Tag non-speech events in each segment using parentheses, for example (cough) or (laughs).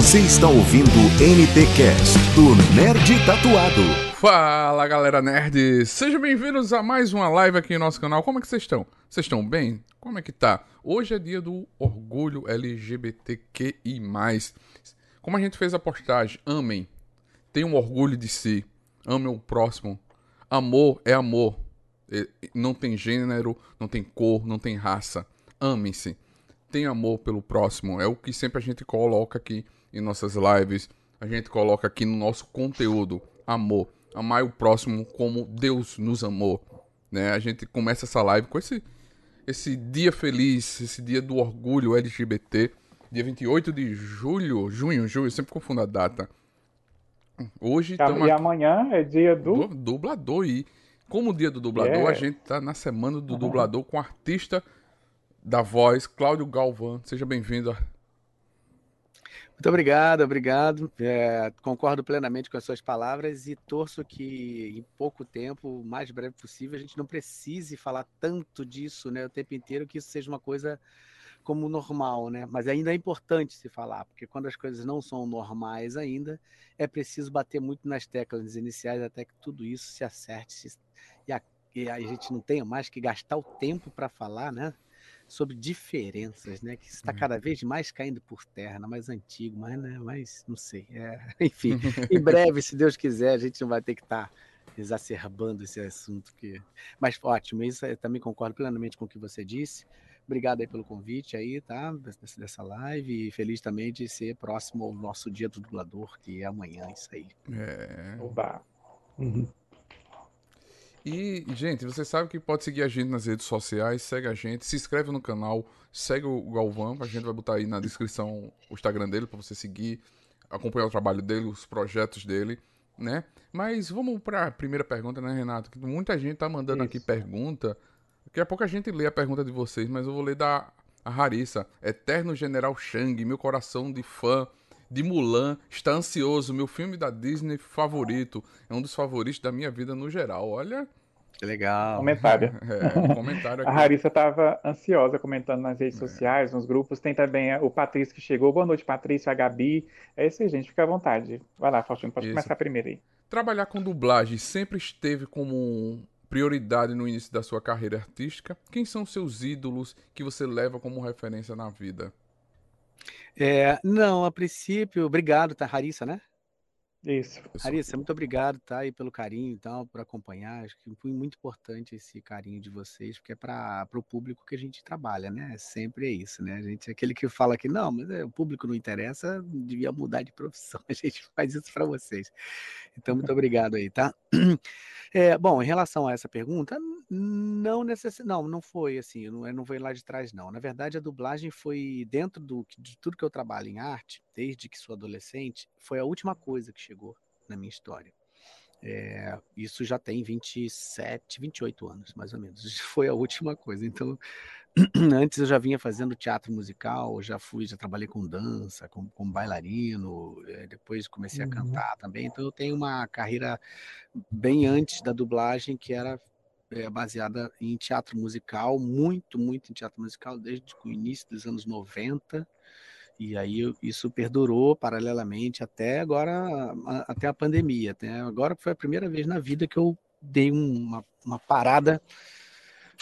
Você está ouvindo NT Cast do Nerd Tatuado. Fala galera nerd, sejam bem-vindos a mais uma live aqui no nosso canal. Como é que vocês estão? Vocês estão bem? Como é que tá? Hoje é dia do orgulho LGBTQI+. Como a gente fez a postagem, amem, tenham orgulho de si, amem o próximo. Amor é amor, não tem gênero, não tem cor, não tem raça. Amem-se, tenham amor pelo próximo. É o que sempre a gente coloca aqui em nossas lives, a gente coloca aqui no nosso conteúdo, amor. Amar o próximo como Deus nos amou. Né? A gente começa essa live com esse, esse dia feliz, esse dia do orgulho LGBT, dia 28 de julho, junho, julho, sempre confundo a data. Hoje estamos. E amanhã é dia do. do dublador. E como dia do dublador, a gente tá na semana do uhum. dublador com o artista da voz, Cláudio Galvão. Seja bem-vindo. Muito obrigado, obrigado. É, concordo plenamente com as suas palavras e torço que em pouco tempo, o mais breve possível, a gente não precise falar tanto disso né, o tempo inteiro, que isso seja uma coisa como normal, né? Mas ainda é importante se falar, porque quando as coisas não são normais ainda, é preciso bater muito nas teclas iniciais até que tudo isso se acerte e a, e a gente não tenha mais que gastar o tempo para falar, né? Sobre diferenças, né? Que está cada vez mais caindo por terra, mais antigo, mas, né? mas não sei. É, (laughs) enfim, em (laughs) breve, se Deus quiser, a gente não vai ter que estar tá exacerbando esse assunto. Que... Mas ótimo, isso eu também concordo plenamente com o que você disse. Obrigado aí pelo convite aí, tá? Dessa live. E feliz também de ser próximo ao nosso dia do dublador, que é amanhã, isso aí. É. Oba. Uhum. E, gente, você sabe que pode seguir a gente nas redes sociais, segue a gente, se inscreve no canal, segue o Galvão, a gente vai botar aí na descrição o Instagram dele para você seguir, acompanhar o trabalho dele, os projetos dele, né? Mas vamos para a primeira pergunta, né, Renato? Que muita gente tá mandando Isso. aqui pergunta Daqui a pouco a gente lê a pergunta de vocês, mas eu vou ler da a Harissa. Eterno General Shang, meu coração de fã de Mulan está ansioso. Meu filme da Disney favorito. É um dos favoritos da minha vida no geral. Olha. Que legal. Comentário. (laughs) É, comentário aqui. a Harissa estava ansiosa comentando nas redes é. sociais, nos grupos. Tem também o Patrício que chegou. Boa noite, Patrício, a Gabi. É isso aí, gente. Fica à vontade. Vai lá, Faustino, pode isso. começar primeiro aí. Trabalhar com dublagem sempre esteve como prioridade no início da sua carreira artística? Quem são seus ídolos que você leva como referência na vida? É, não, a princípio, obrigado, tá? Harissa, né? Isso. Larissa, muito obrigado, tá? E pelo carinho e tal, por acompanhar. Acho que foi muito importante esse carinho de vocês, porque é para o público que a gente trabalha, né? Sempre é isso, né? A gente é aquele que fala que não, mas é, o público não interessa, devia mudar de profissão. (laughs) A gente faz isso para vocês. Então, muito obrigado aí, tá? (clears throat) É, bom, em relação a essa pergunta, não necess... não, não foi assim, não, não foi lá de trás, não. Na verdade, a dublagem foi dentro do, de tudo que eu trabalho em arte, desde que sou adolescente, foi a última coisa que chegou na minha história. É, isso já tem 27, 28 anos, mais ou menos. (laughs) Foi a última coisa. Então, (clears throat) antes eu já vinha fazendo teatro musical, já fui, já trabalhei com dança, como, como bailarino, é, depois comecei uhum. a cantar também. Então, eu tenho uma carreira bem antes da dublagem, que era é, baseada em teatro musical, muito, muito em teatro musical, desde o início dos anos 90. E aí isso perdurou paralelamente até agora, até a pandemia. Até agora foi a primeira vez na vida que eu dei uma, uma parada,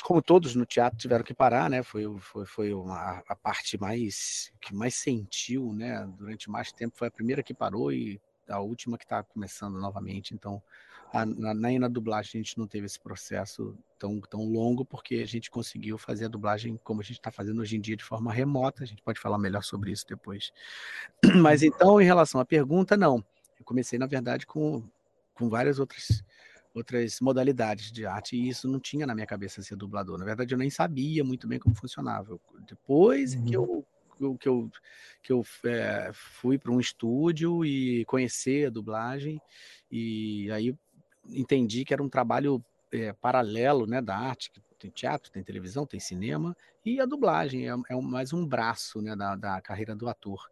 como todos no teatro tiveram que parar, né? Foi, foi, foi uma, a parte mais que mais sentiu, né? Durante mais tempo foi a primeira que parou e a última que está começando novamente. Então a, na, nem na dublagem a gente não teve esse processo tão, tão longo, porque a gente conseguiu fazer a dublagem como a gente está fazendo hoje em dia de forma remota. A gente pode falar melhor sobre isso depois. (clears throat) Mas então, em relação à pergunta, não. Eu comecei, na verdade, com, com várias outras outras modalidades de arte e isso não tinha na minha cabeça ser dublador. Na verdade, eu nem sabia muito bem como funcionava. Depois uhum. que eu que eu, que eu é, fui para um estúdio e conhecer a dublagem, e aí entendi que era um trabalho é, paralelo né, da arte, que tem teatro, tem televisão, tem cinema, e a dublagem é, é mais um braço né, da, da carreira do ator.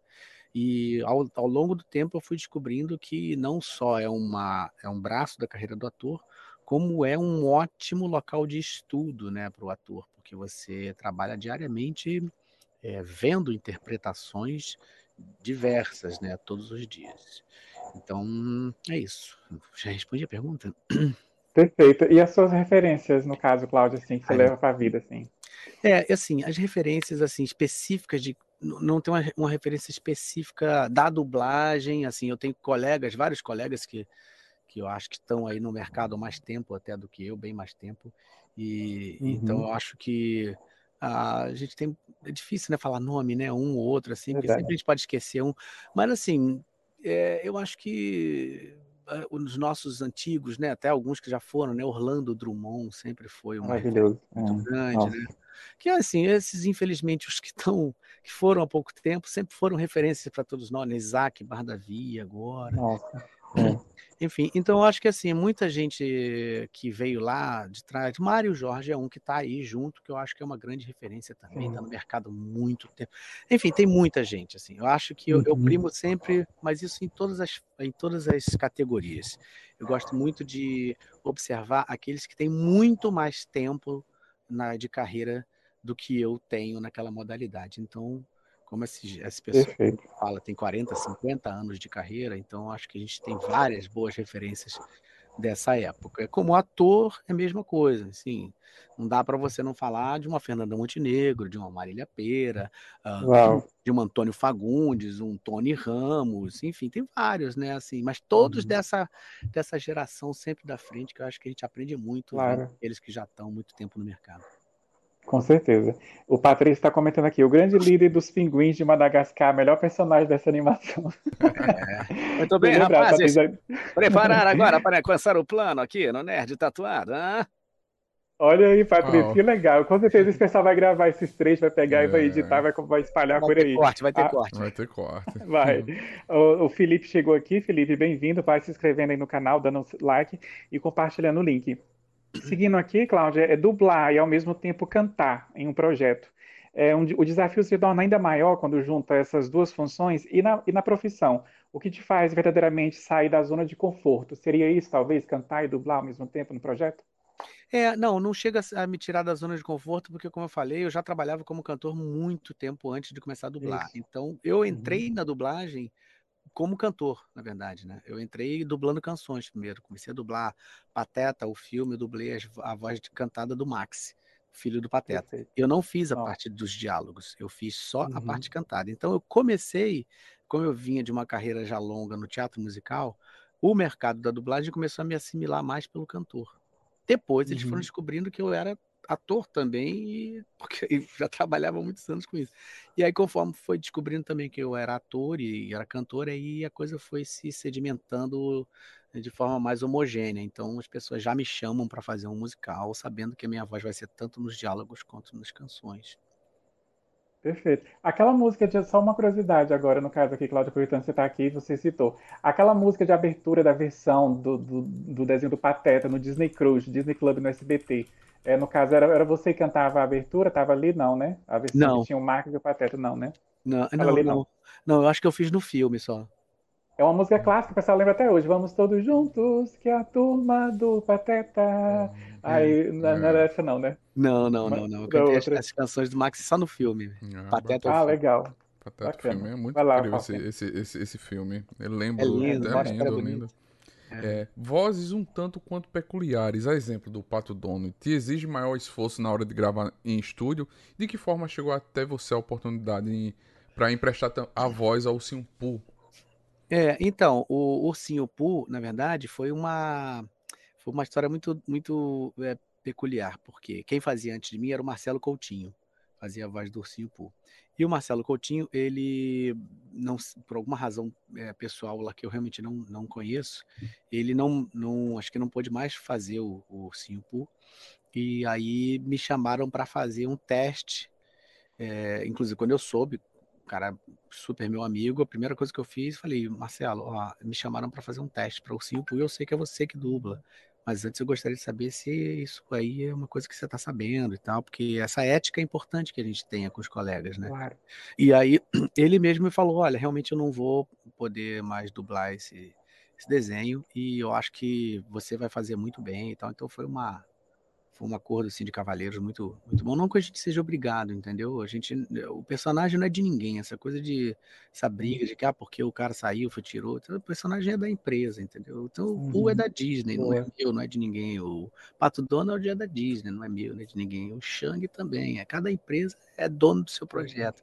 E ao, ao, longo do tempo eu fui descobrindo que não só é, uma, é um braço da carreira do ator, como é um ótimo local de estudo né, para o ator, porque você trabalha diariamente é, vendo interpretações diversas, né, todos os dias. Então, é isso. Já respondi a pergunta? Perfeito. E as suas referências, no caso, Cláudio, assim, que você leva para a vida, assim? É, assim, as referências, assim, específicas de... Não tem uma, uma referência específica da dublagem, assim, eu tenho colegas, vários colegas que, que eu acho que estão aí no mercado há mais tempo até do que eu, bem mais tempo, e uhum. então eu acho que a gente tem é difícil né falar nome né um ou outro assim porque sempre a gente pode esquecer um mas assim é, eu acho que ah, os nossos antigos, né, até alguns que já foram, né, Orlando Drummond sempre foi uma muito é. grande, né? Que assim, esses infelizmente os que estão que foram há pouco tempo sempre foram referências para todos nós, né? Isaac Bardavi agora. Nossa. É. Enfim, então eu acho que assim, muita gente que veio lá de trás, Mário Jorge é um que está aí junto, que eu acho que é uma grande referência também, está no mercado há muito tempo. Enfim, tem muita gente, assim. Eu acho que eu, eu, uhum. primo sempre, mas isso em todas as, em todas as categorias. Eu gosto muito de observar aqueles que têm muito mais tempo na, de carreira do que eu tenho naquela modalidade. Então, como esse, essa pessoa Perfeito. fala, tem 40, 50 anos de carreira, então acho que a gente tem várias boas referências dessa época. Como ator, é a mesma coisa, assim, não dá para você não falar de uma Fernanda Montenegro, de uma Marília Pera, uh, de um Antônio Fagundes, um Tony Ramos, enfim, tem vários, né, assim, mas todos uhum. dessa, dessa geração sempre da frente, que eu acho que a gente aprende muito, claro. eles que já estão muito tempo no mercado. Com certeza. O Patrício está comentando aqui, o grande líder dos pinguins de Madagascar, melhor personagem dessa animação. É. Muito (laughs) bem, rapazes. Preparar agora para alcançar o plano aqui no Nerd Tatuado. Hein? Olha aí, Patrícia, oh. que legal. Com certeza esse pessoal vai gravar esses três, vai pegar é. e vai editar, vai, vai espalhar vai por aí. Corte, vai ter ah, corte. Vai ter corte. Vai. O, o, Felipe chegou aqui. Felipe, bem-vindo. Vai se inscrevendo aí no canal, dando like e compartilhando o link. Seguindo aqui, Cláudia, é dublar e ao mesmo tempo cantar em um projeto. É um, o desafio se torna ainda maior quando junta essas duas funções e na, e na profissão. O que te faz verdadeiramente sair da zona de conforto? Seria isso, talvez, cantar e dublar ao mesmo tempo no projeto? É, não, não chega a me tirar da zona de conforto, porque, como eu falei, eu já trabalhava como cantor muito tempo antes de começar a dublar. Isso. Então, eu entrei uhum. na dublagem como cantor, na verdade, né? Eu entrei dublando canções primeiro. Comecei a dublar Pateta, o filme, eu dublei a voz de cantada do Max, filho do Pateta. Perfeito. Eu não fiz a parte dos diálogos, eu fiz só uhum. a parte cantada. Então eu comecei, como eu vinha de uma carreira já longa no teatro musical, o mercado da dublagem começou a me assimilar mais pelo cantor. Depois eles uhum. foram descobrindo que eu era ator também, porque já trabalhava muitos anos com isso. E aí, conforme foi descobrindo também que eu era ator e era cantor, aí a coisa foi se sedimentando de forma mais homogênea. Então, as pessoas já me chamam para fazer um musical, sabendo que a minha voz vai ser tanto nos diálogos quanto nas canções. Perfeito. Aquela música de só uma curiosidade agora, no caso aqui, Cláudia, aproveitando que você está aqui, você citou. Aquela música de abertura da versão do, do, do desenho do Pateta no Disney Cruise, Disney Club no SBT. É, no caso, era, era você que cantava a abertura? Tava ali, não, né? A versão não. que tinha o Marcos e o Pateta, não, né? Não, não, ali, não, não. Não, eu acho que eu fiz no filme só. É uma música clássica, o pessoal lembra até hoje. Vamos todos juntos, que é a turma do Pateta. É, Aí, é, não, não era essa não, né? Não, não, não, não. Eu cantei as, as, canções do Max só no filme. Ah, Pateta. Ah, legal. Pateta filme é muito lá, incrível esse, esse, esse, esse, filme. Eu lembro. É lindo, é lindo, lindo. É, vozes um tanto quanto peculiares, a exemplo do Pato Dono, te exige maior esforço na hora de gravar em estúdio? De que forma chegou até você a oportunidade para emprestar a voz ao Ursinho Poo? É, então, o Ursinho Poo, na verdade, foi uma foi uma história muito muito é, peculiar, porque quem fazia antes de mim era o Marcelo Coutinho, fazia a voz do Ursinho Poo. E o Marcelo Coutinho, ele não, por alguma razão é, pessoal lá que eu realmente não, não conheço, ele não, não, acho que não pôde mais fazer o, o Poo. E aí me chamaram para fazer um teste. É, inclusive, quando eu soube, cara super meu amigo, a primeira coisa que eu fiz, falei, Marcelo, ó, me chamaram para fazer um teste para o Poo e eu sei que é você que dubla. Mas antes eu gostaria de saber se isso aí é uma coisa que você está sabendo e tal, porque essa ética é importante que a gente tenha com os colegas, né? Claro. E aí (clears throat) ele mesmo me falou: olha, realmente eu não vou poder mais dublar esse, esse desenho e eu acho que você vai fazer muito bem e tal. Então foi uma foi um acordo assim de cavaleiros muito muito bom. Não que a gente seja obrigado, entendeu? A gente o personagem não é de ninguém, essa coisa de essa briga de que ah, porque o cara saiu, foi tirou, então, o personagem é da empresa, entendeu? Então uhum. o Pooh é da Disney, não é meu, não é de ninguém. O Pato Donald é da Disney, não é meu, não é de ninguém. O Shang também, é cada empresa é dono do seu projeto.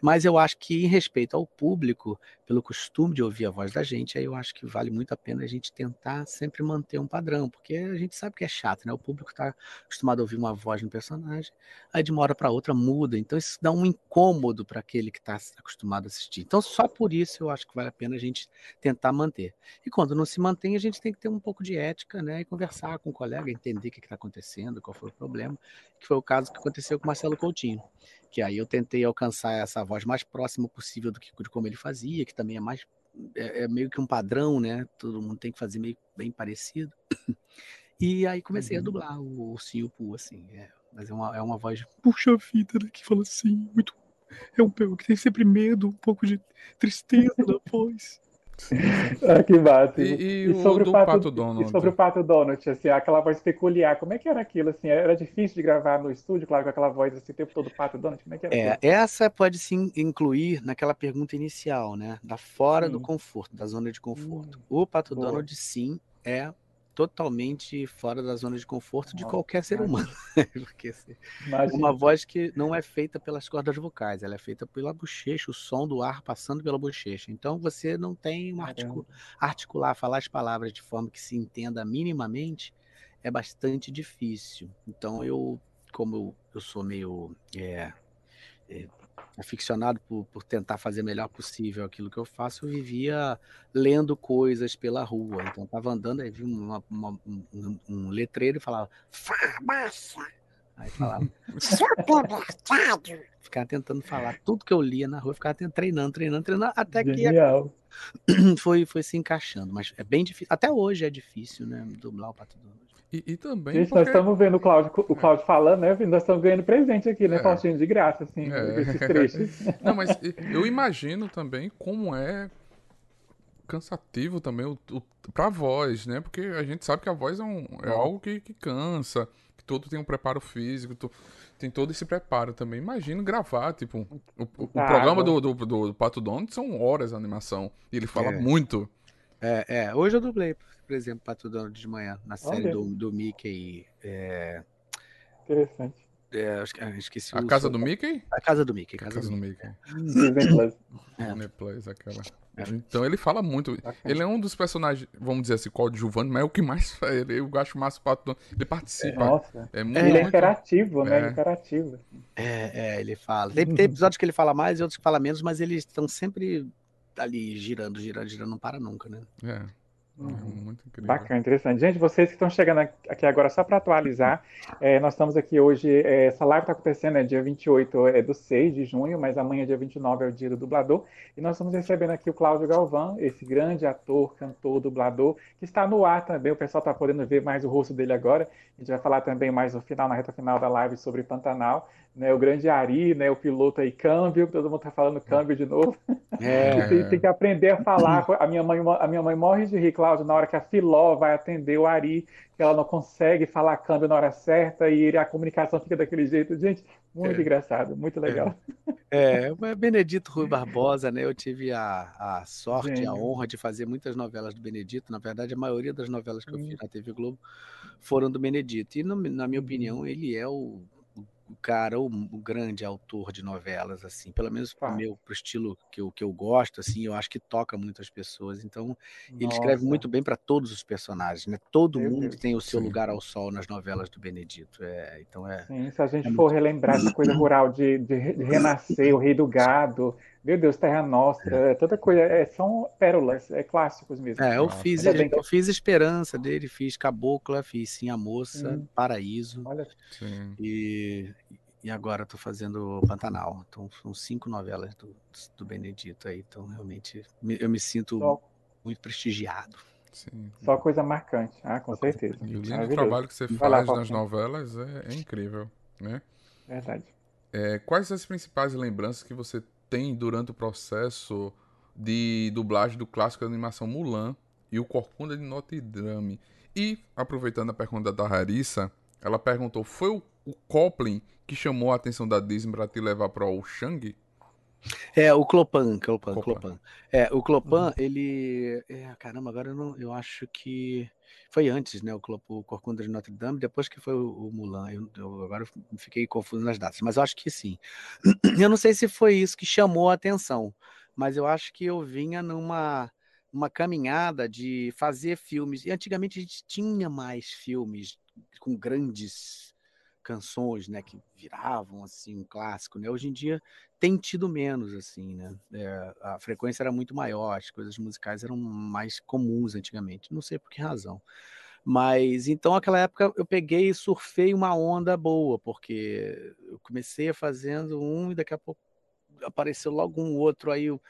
Mas eu acho que em respeito ao público, pelo costume de ouvir a voz da gente, aí eu acho que vale muito a pena a gente tentar sempre manter um padrão, porque a gente sabe que é chato, né? O público está acostumado a ouvir uma voz no personagem, aí de uma hora para outra muda, então isso dá um incômodo para aquele que está acostumado a assistir. Então só por isso eu acho que vale a pena a gente tentar manter. E quando não se mantém, a gente tem que ter um pouco de ética, né? E conversar com o colega, entender o que está acontecendo, qual foi o problema, que foi o caso que aconteceu com Marcelo Coutinho que aí eu tentei alcançar essa voz mais próxima possível do que de como ele fazia, que também é mais é, é meio que um padrão, né? Todo mundo tem que fazer meio bem parecido. (clears throat) E aí comecei uhum. a dublar o Ursinho Poo, assim. É, mas é uma, é uma voz, puxa vida, né? Que fala assim, muito. É um pego que tem sempre medo, um pouco de tristeza (laughs) na voz. (laughs) ah, que massa. E, e, e sobre o, Pato, Pato Donald? E sobre o Pato Donald, assim, aquela voz peculiar, como é que era aquilo, assim? Era difícil de gravar no estúdio, claro, com aquela voz assim, o tempo todo Pato Donald, como é que era? É, essa pode se incluir naquela pergunta inicial, né? Da fora sim. do conforto, da zona de conforto. Hum, o Pato boa. Donald, sim, é totalmente fora da zona de conforto de qualquer ser humano. (laughs) Porque assim, uma voz que não é feita pelas cordas vocais, ela é feita pela bochecha, o som do ar passando pela bochecha. Então você não tem uma articul articular, falar as palavras de forma que se entenda minimamente é bastante difícil. Então eu, como eu, eu sou meio é, é, aficionado por, por tentar fazer o melhor possível aquilo que eu faço, eu vivia lendo coisas pela rua. Então, estava andando, aí vi uma, uma, um, um, letreiro e falava farmácia. Aí falava supermercado. ficava tentando falar tudo que eu lia na rua, ficava treinando, treinando, treinando, até Genial. que (clears throat) foi, foi se encaixando. Mas é bem difícil. Até hoje é difícil, né? Dublar o Pato Donald. E, e também. Gente, porque... nós estamos vendo o Cláudio, o Cláudio falando, né? Nós estamos ganhando presente aqui, né, é. de graça, assim, é. esses trechos. (laughs) Não, mas eu imagino também como é cansativo também o, o, pra voz, né? Porque a gente sabe que a voz é, um, é algo que, que cansa, que todo tem um preparo físico, tu, tem todo esse preparo também. Imagino gravar, tipo, o, o, tá, programa do, do, do, do, Pato Donald são horas de animação. E ele fala é. muito. É, é, hoje eu dublei por exemplo, Pato Donald de manhã, na série do, do Mickey. É... Interessante. É, esqueci a casa do Mickey? A casa do Mickey. A casa, casa do Mickey. Disney Plus. (laughs) Disney Plus, aquela. É. Então ele fala muito. Ele é um dos personagens, vamos dizer assim, coadjuvante, mas é o que mais ele, eu acho massa o Pato Ele participa. Nossa. É muito, ele é interativo, né? É. Interativo. É, é, ele fala. Tem, tem episódios que ele fala mais e outros que fala menos, mas eles estão sempre ali girando, girando, girando, não para nunca, né? É. Uhum. Muito incrível. Bacana, interessante. Gente, vocês que estão chegando aqui agora, só para atualizar, é, nós estamos aqui hoje, é, essa live está acontecendo, é dia 28 é do 6 de junho, mas amanhã, dia 29, é o dia do dublador, e nós estamos recebendo aqui o Cláudio Galvão, esse grande ator, cantor, dublador, que está no ar também, o pessoal está podendo ver mais o rosto dele agora, a gente vai falar também mais no final, na reta final da live sobre Pantanal, né, o grande Ari, né, o piloto aí, câmbio, todo mundo tá falando câmbio de novo. É. (laughs) tem, tem, que aprender a falar. A minha mãe, a minha mãe morre de rir, Cláudio, na hora que a Filó vai atender o Ari, que ela não consegue falar câmbio na hora certa e a comunicação fica daquele jeito. Gente, muito é. engraçado, muito legal. É, é Benedito Rui Barbosa, né? Eu tive a, a sorte, a honra de fazer muitas novelas do Benedito. Na verdade, a maioria das novelas que eu fiz hum. na TV Globo foram do Benedito. E, no, na minha opinião, ele é o cara, o, o, grande autor de novelas, assim, pelo menos para o meu pro estilo que eu, que eu gosto, assim, eu acho que toca muito as pessoas. Então, Nossa. ele escreve muito bem para todos os personagens, né? Todo meu mundo Deus. tem o seu Sim. lugar ao sol nas novelas do Benedito. É, então é. Sim, se a gente é for muito... relembrar essa coisa (coughs) rural de, de, de renascer, o rei do gado, meu Deus, Terra Nostra, é. tanta coisa. É, são pérolas, é clássicos mesmo. É, eu fiz, é eu fiz Esperança dele, fiz Cabocla, fiz Sim a Moça, hum. Paraíso. Olha. Sim. E, e agora estou fazendo Pantanal. Então são cinco novelas do, do Benedito aí. Então realmente eu me sinto Só. muito prestigiado. Sim. Só coisa marcante, ah, com certeza. E o lindo trabalho que você faz lá, nas novelas é, é, incrível, né? Verdade. É, quais as principais lembranças que você tem durante o processo de dublagem do clássico de animação Mulan e o Corcunda de Notre Dame. E, aproveitando a pergunta da Harissa, Ela perguntou: foi o, o Coplin que chamou a atenção da Disney para te levar para o Shang? É, o Clopan, Clopan, Clopan. É, o Clopan, uhum. ele. É, caramba, agora eu, não, eu acho que. Foi antes, né? O, o Corcunda de Notre Dame, depois que foi o, o Mulan. Eu, eu, agora fiquei confuso nas datas, mas eu acho que sim. (clears throat) Eu não sei se foi isso que chamou a atenção, mas eu acho que eu vinha numa uma caminhada de fazer filmes. E antigamente a gente tinha mais filmes com grandes canções, né, que viravam assim um clássico, né? Hoje em dia tem tido menos assim, né? É, a frequência era muito maior, as coisas musicais eram mais comuns antigamente. Não sei por que razão. Mas então, aquela época eu peguei e surfei uma onda boa, porque eu comecei fazendo um e daqui a pouco apareceu logo um outro, aí eu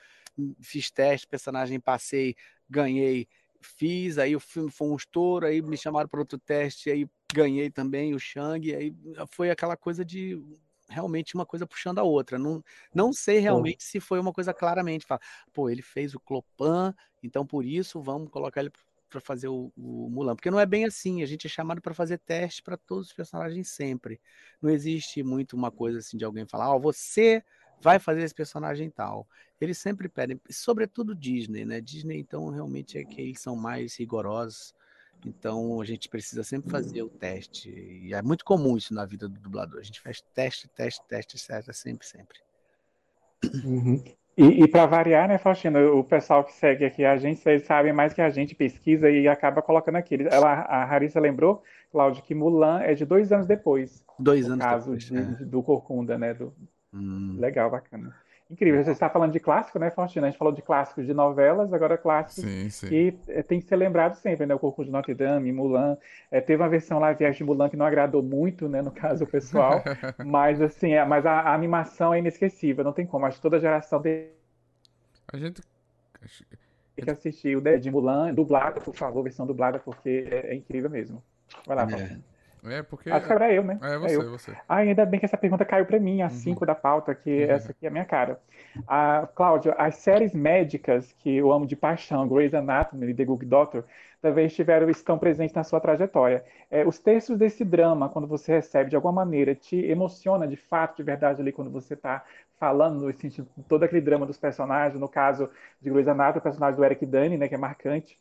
fiz teste, personagem passei, ganhei, fiz, aí o filme foi um estouro, aí me chamaram para outro teste, aí ganhei também o Shang, aí foi aquela coisa de realmente uma coisa puxando a outra. Não, não sei realmente se foi uma coisa claramente, fala, pô, ele fez o Clopan, então por isso vamos colocar ele para fazer o, o, Mulan, porque não é bem assim, a gente é chamado para fazer teste para todos os personagens sempre. Não existe muito uma coisa assim de alguém falar, ó, oh, você vai fazer esse personagem tal. Eles sempre pedem, sobretudo Disney, né? Disney, então, realmente é que eles são mais rigorosos. Então, a gente precisa sempre fazer o teste. E é muito comum isso na vida do dublador. A gente faz teste, teste, teste, certo, sempre, sempre. Uhum. E, e para variar, né, Faustino, o pessoal que segue aqui a gente, eles sabem mais que a gente pesquisa e acaba colocando aqui. Ela, a Harissa lembrou, Cláudio, que Mulan é de dois anos depois. Dois anos caso depois. De, é. do Corcunda, né? Do... Hum. Legal, bacana. Incrível. Você está falando de clássico, né, Faustino? A gente falou de clássicos de novelas, agora clássicos sim, sim. que é, tem que ser lembrado sempre, né? O Corcunda de Notre Dame, Mulan. É, teve uma versão lá, Viagem de Mulan, que não agradou muito, né, no caso, o pessoal. (laughs) mas, assim, é, mas a, a, animação é inesquecível, não tem como. Acho que toda geração tem... A gente... Tem que assistir o de Mulan, dublada, por favor, versão dublada, porque é, é incrível mesmo. Vai lá, é. É, porque. Acho que era eu, né? É você, é você. Ah, ainda bem que essa pergunta caiu para mim, a 5 uhum. da pauta, que uhum. essa aqui é a minha cara. Ah, Cláudio, as séries médicas que eu amo de paixão, Grey's Anatomy e The Good Doctor, talvez estiveram, estão presentes na sua trajetória. É, os textos desse drama, quando você recebe, de alguma maneira, te emociona de fato, de verdade, ali, quando você está falando, sentindo todo aquele drama dos personagens, no caso de Grey's Anatomy, o personagem do Eric Dane, né, que é marcante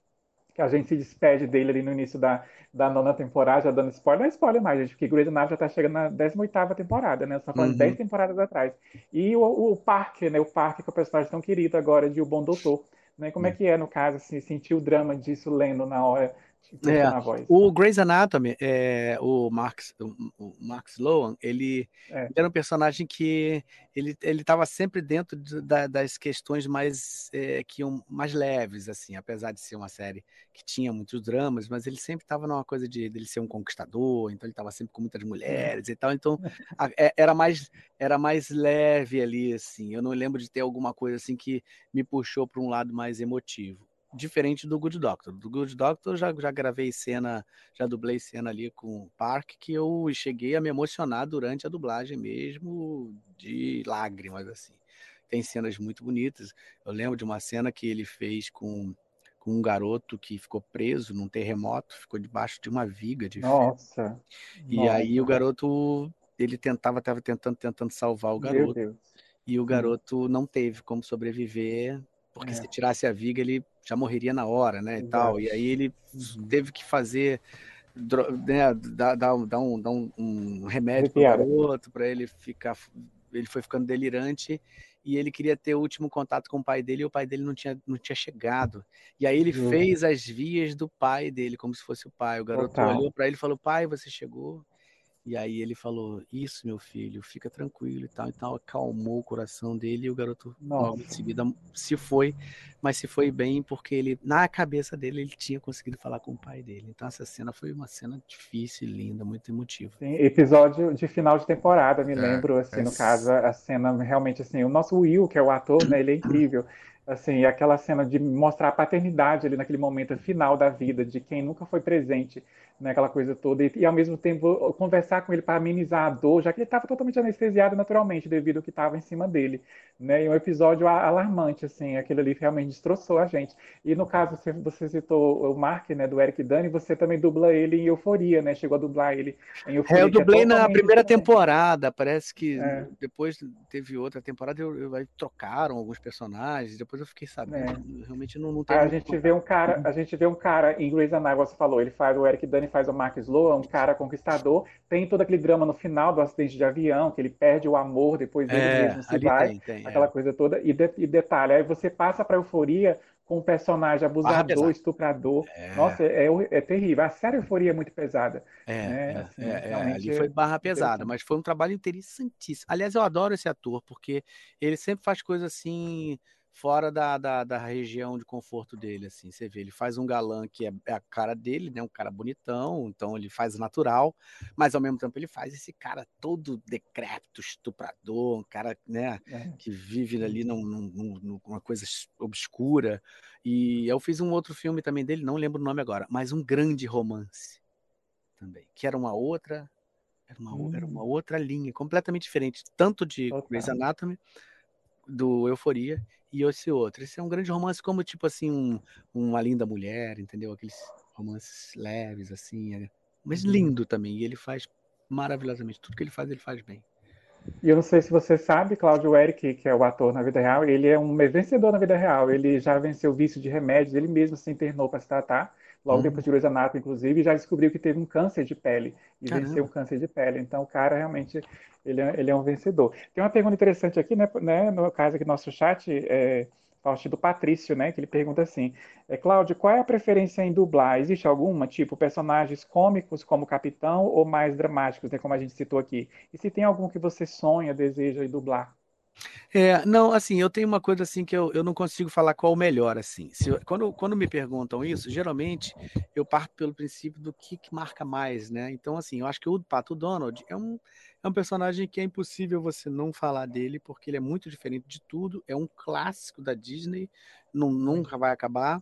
que a gente se despede dele ali no início da, da nona temporada, já dando spoiler. Não é spoiler mais, gente, porque Grey's Anatomy já tá chegando na 18ª temporada, né? Tá falando uhum. 10 temporadas atrás. E o, o Parker, né? O Parker, que é o personagem tão querido agora de O Bom Doutor. Né? Como é que é, no caso, assim, sentir o drama disso lendo na hora é, o Grey's Anatomy, é, o Marx, o Mark Sloan, ele, é. ele, era um personagem que ele ele estava sempre dentro de, da, das questões mais é, que iam mais leves, assim, apesar de ser uma série que tinha muitos dramas, mas ele sempre estava numa coisa de ele ser um conquistador, então ele estava sempre com muitas mulheres e tal, então (laughs) a, é, era mais era mais leve ali, assim. Eu não lembro de ter alguma coisa assim que me puxou para um lado mais emotivo diferente do Good Doctor. Do Good Doctor já, já gravei cena, já dublei cena ali com o Park, que eu cheguei a me emocionar durante a dublagem mesmo, de lágrimas, assim. Tem cenas muito bonitas. Eu lembro de uma cena que ele fez com, com um garoto que ficou preso num terremoto, ficou debaixo de uma viga de Nossa! E Nossa. aí o garoto, ele tentava, estava tentando, tentando salvar o garoto. E o garoto não teve como sobreviver porque é. se tirasse a viga ele já morreria na hora, né, e tal. E aí ele uhum. teve que fazer né, dar, dar, dar, um, dar um, um remédio para o outro para ele ficar ele foi ficando delirante e ele queria ter o último contato com o pai dele e o pai dele não tinha, não tinha chegado. E aí ele uhum. fez as vias do pai dele, como se fosse o pai. O garoto Total. olhou para ele e falou: Pai, você chegou. E aí ele falou: Isso, meu filho, fica tranquilo e tal. Então acalmou o coração dele e o garoto Nossa. logo em seguida se foi, mas se foi bem porque ele, na cabeça dele, ele tinha conseguido falar com o pai dele. Então essa cena foi uma cena difícil, linda, muito emotiva. Sim, episódio de final de temporada, me é, lembro, assim, é. no caso, a cena realmente assim, o nosso Will, que é o ator, né, ele é incrível. Assim, aquela cena de mostrar a paternidade ali naquele momento final da vida, de quem nunca foi presente naquela coisa toda, e, e, ao mesmo tempo conversar com ele para amenizar a dor, já que ele estava totalmente anestesiado naturalmente devido ao que estava em cima dele. Né? E um episódio alarmante, assim, aquele ali realmente destroçou a gente. E no caso, você, você citou o Mark, né, do Eric Dani, você também dubla ele em Euforia, né? Chegou a dublar ele em Euforia. É, eu é dublei é na primeira temporada, parece que é. depois teve outra temporada, eu, eu, trocaram alguns personagens, depois eu fiquei sabendo, é. realmente não, não tem... A gente, vê um cara, a gente vê um cara em Grey's Anatomy, você falou, ele faz o Eric Dani faz o Mark Sloan, um cara conquistador, tem todo aquele drama no final do acidente de avião, que ele perde o amor, depois ele é, mesmo se vai, tem, tem, aquela é. coisa toda, e, de, e detalhe, aí você passa para euforia com um personagem abusador, estuprador. É. Nossa, é, é, é, terrível. A série Euforia é muito pesada. É, né? é, assim, é, é ali foi barra pesada, mas foi um trabalho interessantíssimo. Aliás, eu adoro esse ator, porque ele sempre faz coisas assim fora da, da, da, região de conforto dele, assim, você vê, ele faz um galã que é, é, a cara dele, né, um cara bonitão, então ele faz natural, mas ao mesmo tempo ele faz esse cara todo decrépito, estuprador, um cara, né, é. que vive ali num, num, numa coisa obscura, e eu fiz um outro filme também dele, não lembro o nome agora, mas um grande romance também, que era uma outra, era uma, hum. era uma outra linha, completamente diferente, tanto de Grey's Anatomy, do Euforia e esse outro. Esse é um grande romance, como tipo assim, um, uma linda mulher, entendeu? Aqueles romances leves, assim, é, mas uhum. lindo também. E ele faz maravilhosamente. Tudo que ele faz, ele faz bem. E eu não sei se você sabe, Cláudio Eric, que é o ator na vida real, ele é um vencedor na vida real. Ele já venceu vício de remédios, ele mesmo se internou para se tratar, logo uhum. depois de Grey's Anatomy, inclusive, e já descobriu que teve um câncer de pele e Caramba. venceu um câncer de pele. Então, o cara realmente ele é, ele é um vencedor. Tem uma pergunta interessante aqui, né, né no caso aqui nosso chat, é, do Patrício, né, que ele pergunta assim, é, Cláudio, qual é a preferência em dublar? Existe alguma, tipo, personagens cômicos como Capitão ou mais dramáticos, né, como a gente citou aqui? E se tem algum que você sonha, deseja dublar? É, não, assim, eu tenho uma coisa assim que eu, eu não consigo falar qual o melhor, assim. Se quando, quando me perguntam isso, geralmente eu parto pelo princípio do que, que marca mais, né? Então, assim, eu acho que o Pato Donald é um, é um personagem que é impossível você não falar dele, porque ele é muito diferente de tudo, é um clássico da Disney, não, nunca vai acabar.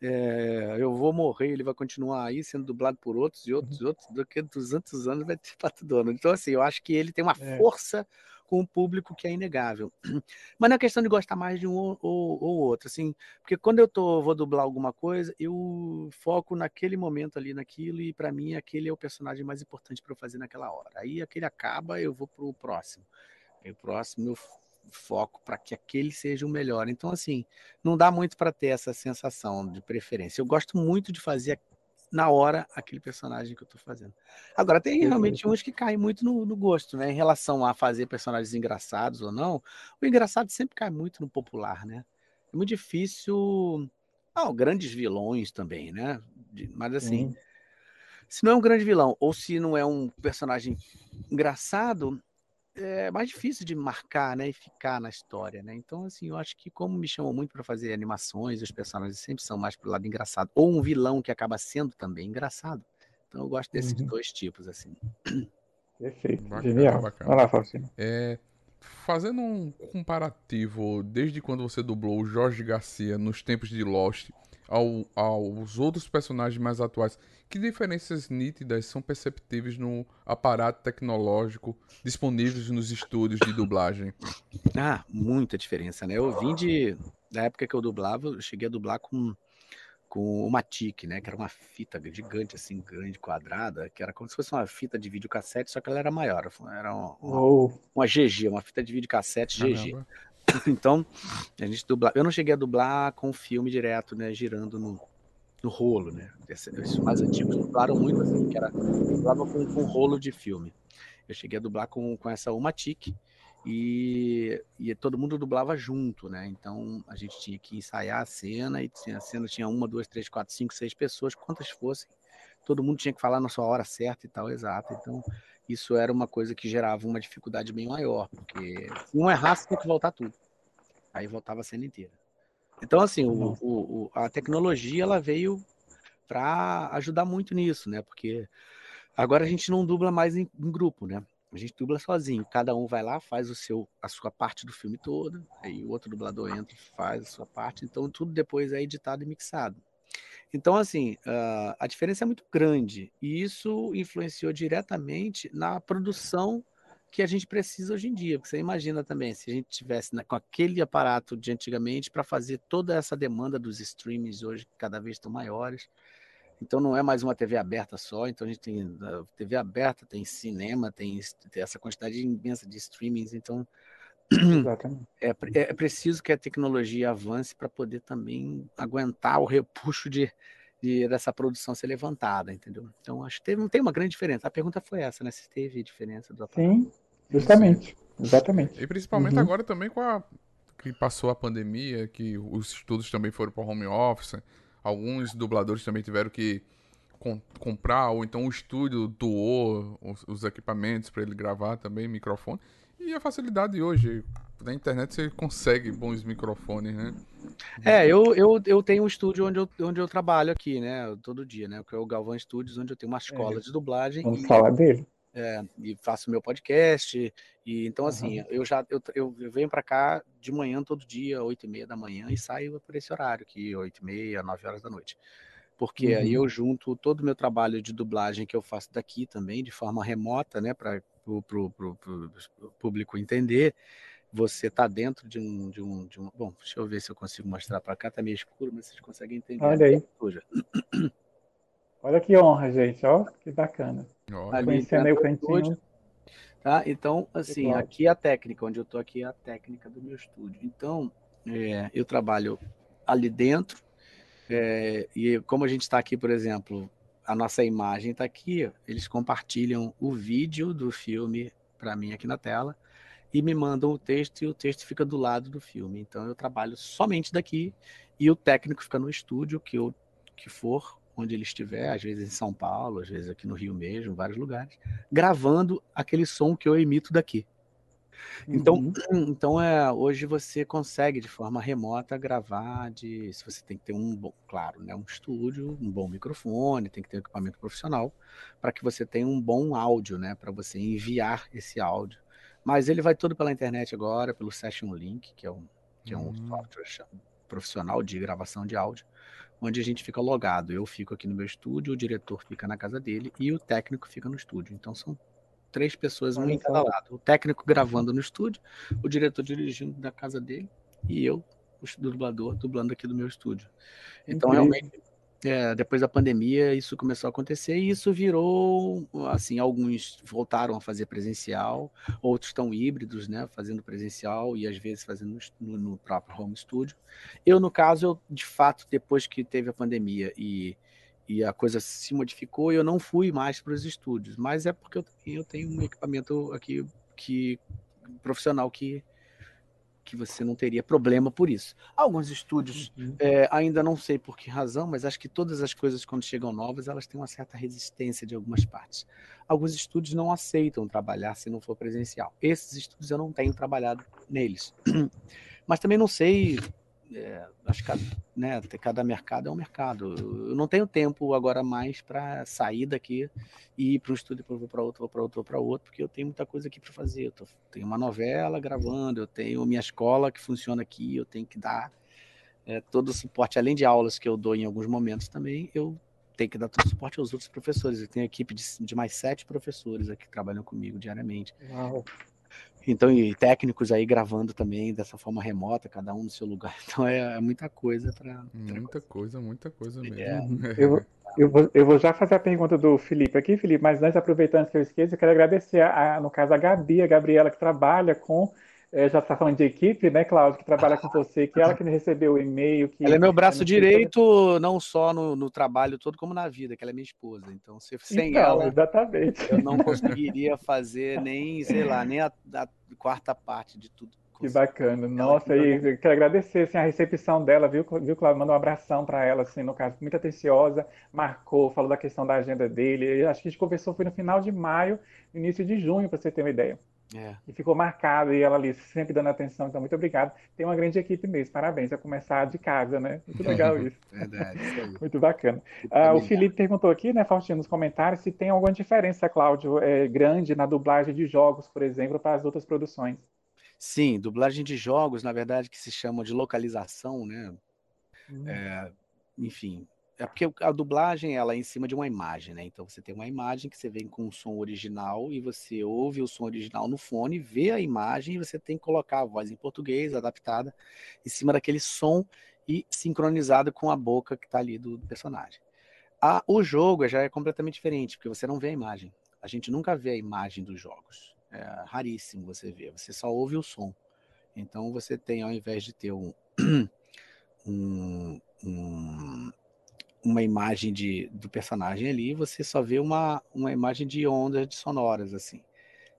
É, eu vou morrer, ele vai continuar aí sendo dublado por outros e outros, uhum. outros, daqui a 200 anos vai ter Pato Donald. Então, assim, eu acho que ele tem uma é. força com o público que é inegável. (clears throat) Mas não é questão de gostar mais de um ou, ou, ou outro, assim, porque quando eu tô, vou dublar alguma coisa, eu foco naquele momento ali, naquilo, e para mim aquele é o personagem mais importante para eu fazer naquela hora. Aí aquele acaba, eu vou pro próximo. E o próximo eu foco para que aquele seja o melhor. Então, assim, não dá muito para ter essa sensação de preferência. Eu gosto muito de fazer na hora aquele personagem que eu tô fazendo. Agora, tem realmente uns que caem muito no, no, gosto, né? Em relação a fazer personagens engraçados ou não, o engraçado sempre cai muito no popular, né? É muito difícil. Ah, grandes vilões também, né? Mas assim, se não é um grande vilão ou se não é um personagem engraçado, é mais difícil de marcar, né, e ficar na história, né? Então, assim, eu acho que como me chamam muito para fazer animações, os personagens sempre são mais pro lado engraçado, ou um vilão que acaba sendo também engraçado. Então, eu gosto desses uhum. dois tipos, assim. Perfeito, bacana, genial. Bacana. Vai lá, Faustino. É, fazendo um comparativo desde quando você dublou o Jorge Garcia nos tempos de Lost ao, aos outros personagens mais atuais, que diferenças nítidas são perceptíveis no aparato tecnológico disponíveis nos estúdios de dublagem? Ah, muita diferença, né? Eu vim de. Da época que eu dublava, eu cheguei a dublar com, com uma TIC, né? Que era uma fita gigante, assim, grande, quadrada, que era como se fosse uma fita de videocassete, só que ela era maior. Era uma, uma, oh. uma GG, uma fita de videocassete GG. (laughs) Então, a gente dubla. Eu não cheguei a dublar com filme direto, né? Girando no, no rolo, né? Esses mais antigos dublaram muito assim, que era dublava com, com rolo de filme. Eu cheguei a dublar com, com essa Umatic e, e todo mundo dublava junto, né? Então a gente tinha que ensaiar a cena e a cena tinha uma, duas, três, quatro, cinco, seis pessoas, quantas fossem. Todo mundo tinha que falar na sua hora certa e tal, exata. Então isso era uma coisa que gerava uma dificuldade bem maior, porque se um errasse, tinha que voltar tudo. Aí voltava a cena inteira. Então, assim, o, o, a tecnologia ela veio para ajudar muito nisso, né? Porque agora a gente não dubla mais em, em, grupo, né? A gente dubla sozinho, cada um vai lá, faz o seu, a sua parte do filme todo, aí o outro dublador entra, faz a sua parte, então tudo depois é editado e mixado. Então, assim, uh, a diferença é muito grande e isso influenciou diretamente na produção que a gente precisa hoje em dia. Porque você imagina também, se a gente tivesse com aquele aparato de antigamente para fazer toda essa demanda dos streamings hoje, que cada vez estão maiores. Então não é mais uma TV aberta só, então a gente tem uh, TV aberta, tem cinema, tem, tem essa quantidade imensa de streamings, então é, é, preciso que a tecnologia avance para poder também aguentar o repuxo de, de, dessa produção ser levantada, entendeu? Então, acho que teve, não tem uma grande diferença. A pergunta foi essa, né? Se teve diferença do aparato. Sim, justamente. Exatamente. E principalmente uhum. agora também com a que passou a pandemia, que os estudos também foram para home office, alguns dubladores também tiveram que com, comprar, ou então o estúdio doou os, os equipamentos para ele gravar também, microfone. E a facilidade hoje, na internet você consegue bons microfones, né? É, eu, eu, eu tenho um estúdio onde eu, onde eu trabalho aqui, né? Todo dia, né? Que é o Galvão Studios, onde eu tenho uma escola é. de dublagem. Vamos e, falar dele. É, e faço meu podcast. E então, uhum. assim, eu já eu, eu venho para cá de manhã todo dia, oito e meia da manhã, e saio por esse horário aqui, oito e meia, nove horas da noite. Porque uhum. aí eu junto todo o meu trabalho de dublagem que eu faço daqui também, de forma remota, né? Para para o público entender, você está dentro de um, de, um, de um. Bom, deixa eu ver se eu consigo mostrar para cá, está meio escuro, mas vocês conseguem entender. Olha aí. Olha que honra, gente, ó, que bacana. Olha. Conhecendo aí o cantinho. Tá? Então, assim, aqui é a técnica, onde eu estou aqui é a técnica do meu estúdio. Então, é, eu trabalho ali dentro, é, e como a gente está aqui, por exemplo, a nossa imagem está aqui, eles compartilham o vídeo do filme para mim aqui na tela e me mandam o texto e o texto fica do lado do filme. Então eu trabalho somente daqui e o técnico fica no estúdio que eu que for onde ele estiver, às vezes em São Paulo, às vezes aqui no Rio mesmo, vários lugares, gravando aquele som que eu emito daqui. Então, uhum. (clears throat) então é, hoje você consegue de forma remota gravar de, se você tem que ter um bom, claro, né, um estúdio, um bom microfone, tem que ter um equipamento profissional para que você tenha um bom áudio, né, para você enviar esse áudio. Mas ele vai todo pela internet agora, pelo Session Link, que é um, que é um uhum. software profissional de gravação de áudio, onde a gente fica logado. Eu fico aqui no meu estúdio, o diretor fica na casa dele e o técnico fica no estúdio. Então são três pessoas, um em cada lado. O técnico gravando no estúdio, o diretor dirigindo da casa dele e eu, o dublador, dublando aqui do meu estúdio. Então, Incrível. realmente, é, depois da pandemia, isso começou a acontecer e isso virou, assim, alguns voltaram a fazer presencial, outros estão híbridos, né, fazendo presencial e às vezes fazendo no, no próprio home studio. Eu, no caso, eu, de fato, depois que teve a pandemia e e a coisa se modificou e eu não fui mais para os estúdios. Mas é porque eu, eu tenho um equipamento aqui que profissional que que você não teria problema por isso. Alguns estúdios, uhum. é, ainda não sei por que razão, mas acho que todas as coisas, quando chegam novas, elas têm uma certa resistência de algumas partes. Alguns estúdios não aceitam trabalhar se não for presencial. Esses estúdios eu não tenho trabalhado neles. (clears throat) Mas também não sei é, acho que né, cada mercado é um mercado. Eu não tenho tempo agora mais para sair daqui e ir para um estúdio, para outro, para outro, para outro, porque eu tenho muita coisa aqui para fazer. Eu tô, tenho uma novela gravando, eu tenho minha escola que funciona aqui, eu tenho que dar é, todo o suporte, além de aulas que eu dou em alguns momentos também, eu tenho que dar todo o suporte aos outros professores. Eu tenho equipe de, de mais sete professores aqui que trabalham comigo diariamente. Uau. Então, e técnicos aí gravando também dessa forma remota, cada um no seu lugar. (laughs) Então é, é muita coisa para. Muita coisa, muita coisa mesmo. É. (laughs) eu, eu, vou, eu vou já fazer a pergunta do Felipe aqui, Felipe, mas antes, aproveitando que eu esqueço, eu quero agradecer, a, no caso, a Gabi, a Gabriela, que trabalha com é, já está falando de equipe, né, Cláudio, que trabalha com você, que ela que me recebeu o e-mail. Que ela é meu braço direito, não só no, no, trabalho todo, como na vida, que ela é minha esposa. Então, se, sem então, ela, exatamente. eu não conseguiria fazer nem, sei lá, nem a, a quarta parte de tudo. Que bacana. Nossa, e quero agradecer assim, a recepção dela, viu, viu Cláudio? Manda um abração para ela, assim, no caso, muito atenciosa, marcou, falou da questão da agenda dele. Acho que a gente conversou foi no final de maio, início de junho, para você ter uma ideia. É. E ficou marcado, e ela ali sempre dando atenção, então muito obrigado. Tem uma grande equipe mesmo, parabéns, a começar de casa, né? Muito legal (laughs) isso. Verdade, isso muito bacana. Ah, o Felipe perguntou aqui, né, Faustino, nos comentários, se tem alguma diferença, Cláudio, é, grande na dublagem de jogos, por exemplo, para as outras produções. Sim, dublagem de jogos, na verdade, que se chama de localização, né? Hum. É, enfim, é porque a dublagem ela é em cima de uma imagem, né? Então você tem uma imagem que você vem com o som original e você ouve o som original no fone, vê a imagem e você tem que colocar a voz em português adaptada em cima daquele som e sincronizado com a boca que está ali do, personagem. A, o jogo já é completamente diferente, porque você não vê a imagem. A gente nunca vê a imagem dos jogos. É raríssimo você ver, você só ouve o som. Então você tem, ao invés de ter um, (clears throat) um, um uma imagem de, do personagem ali, você só vê uma, uma imagem de ondas de sonoras, assim.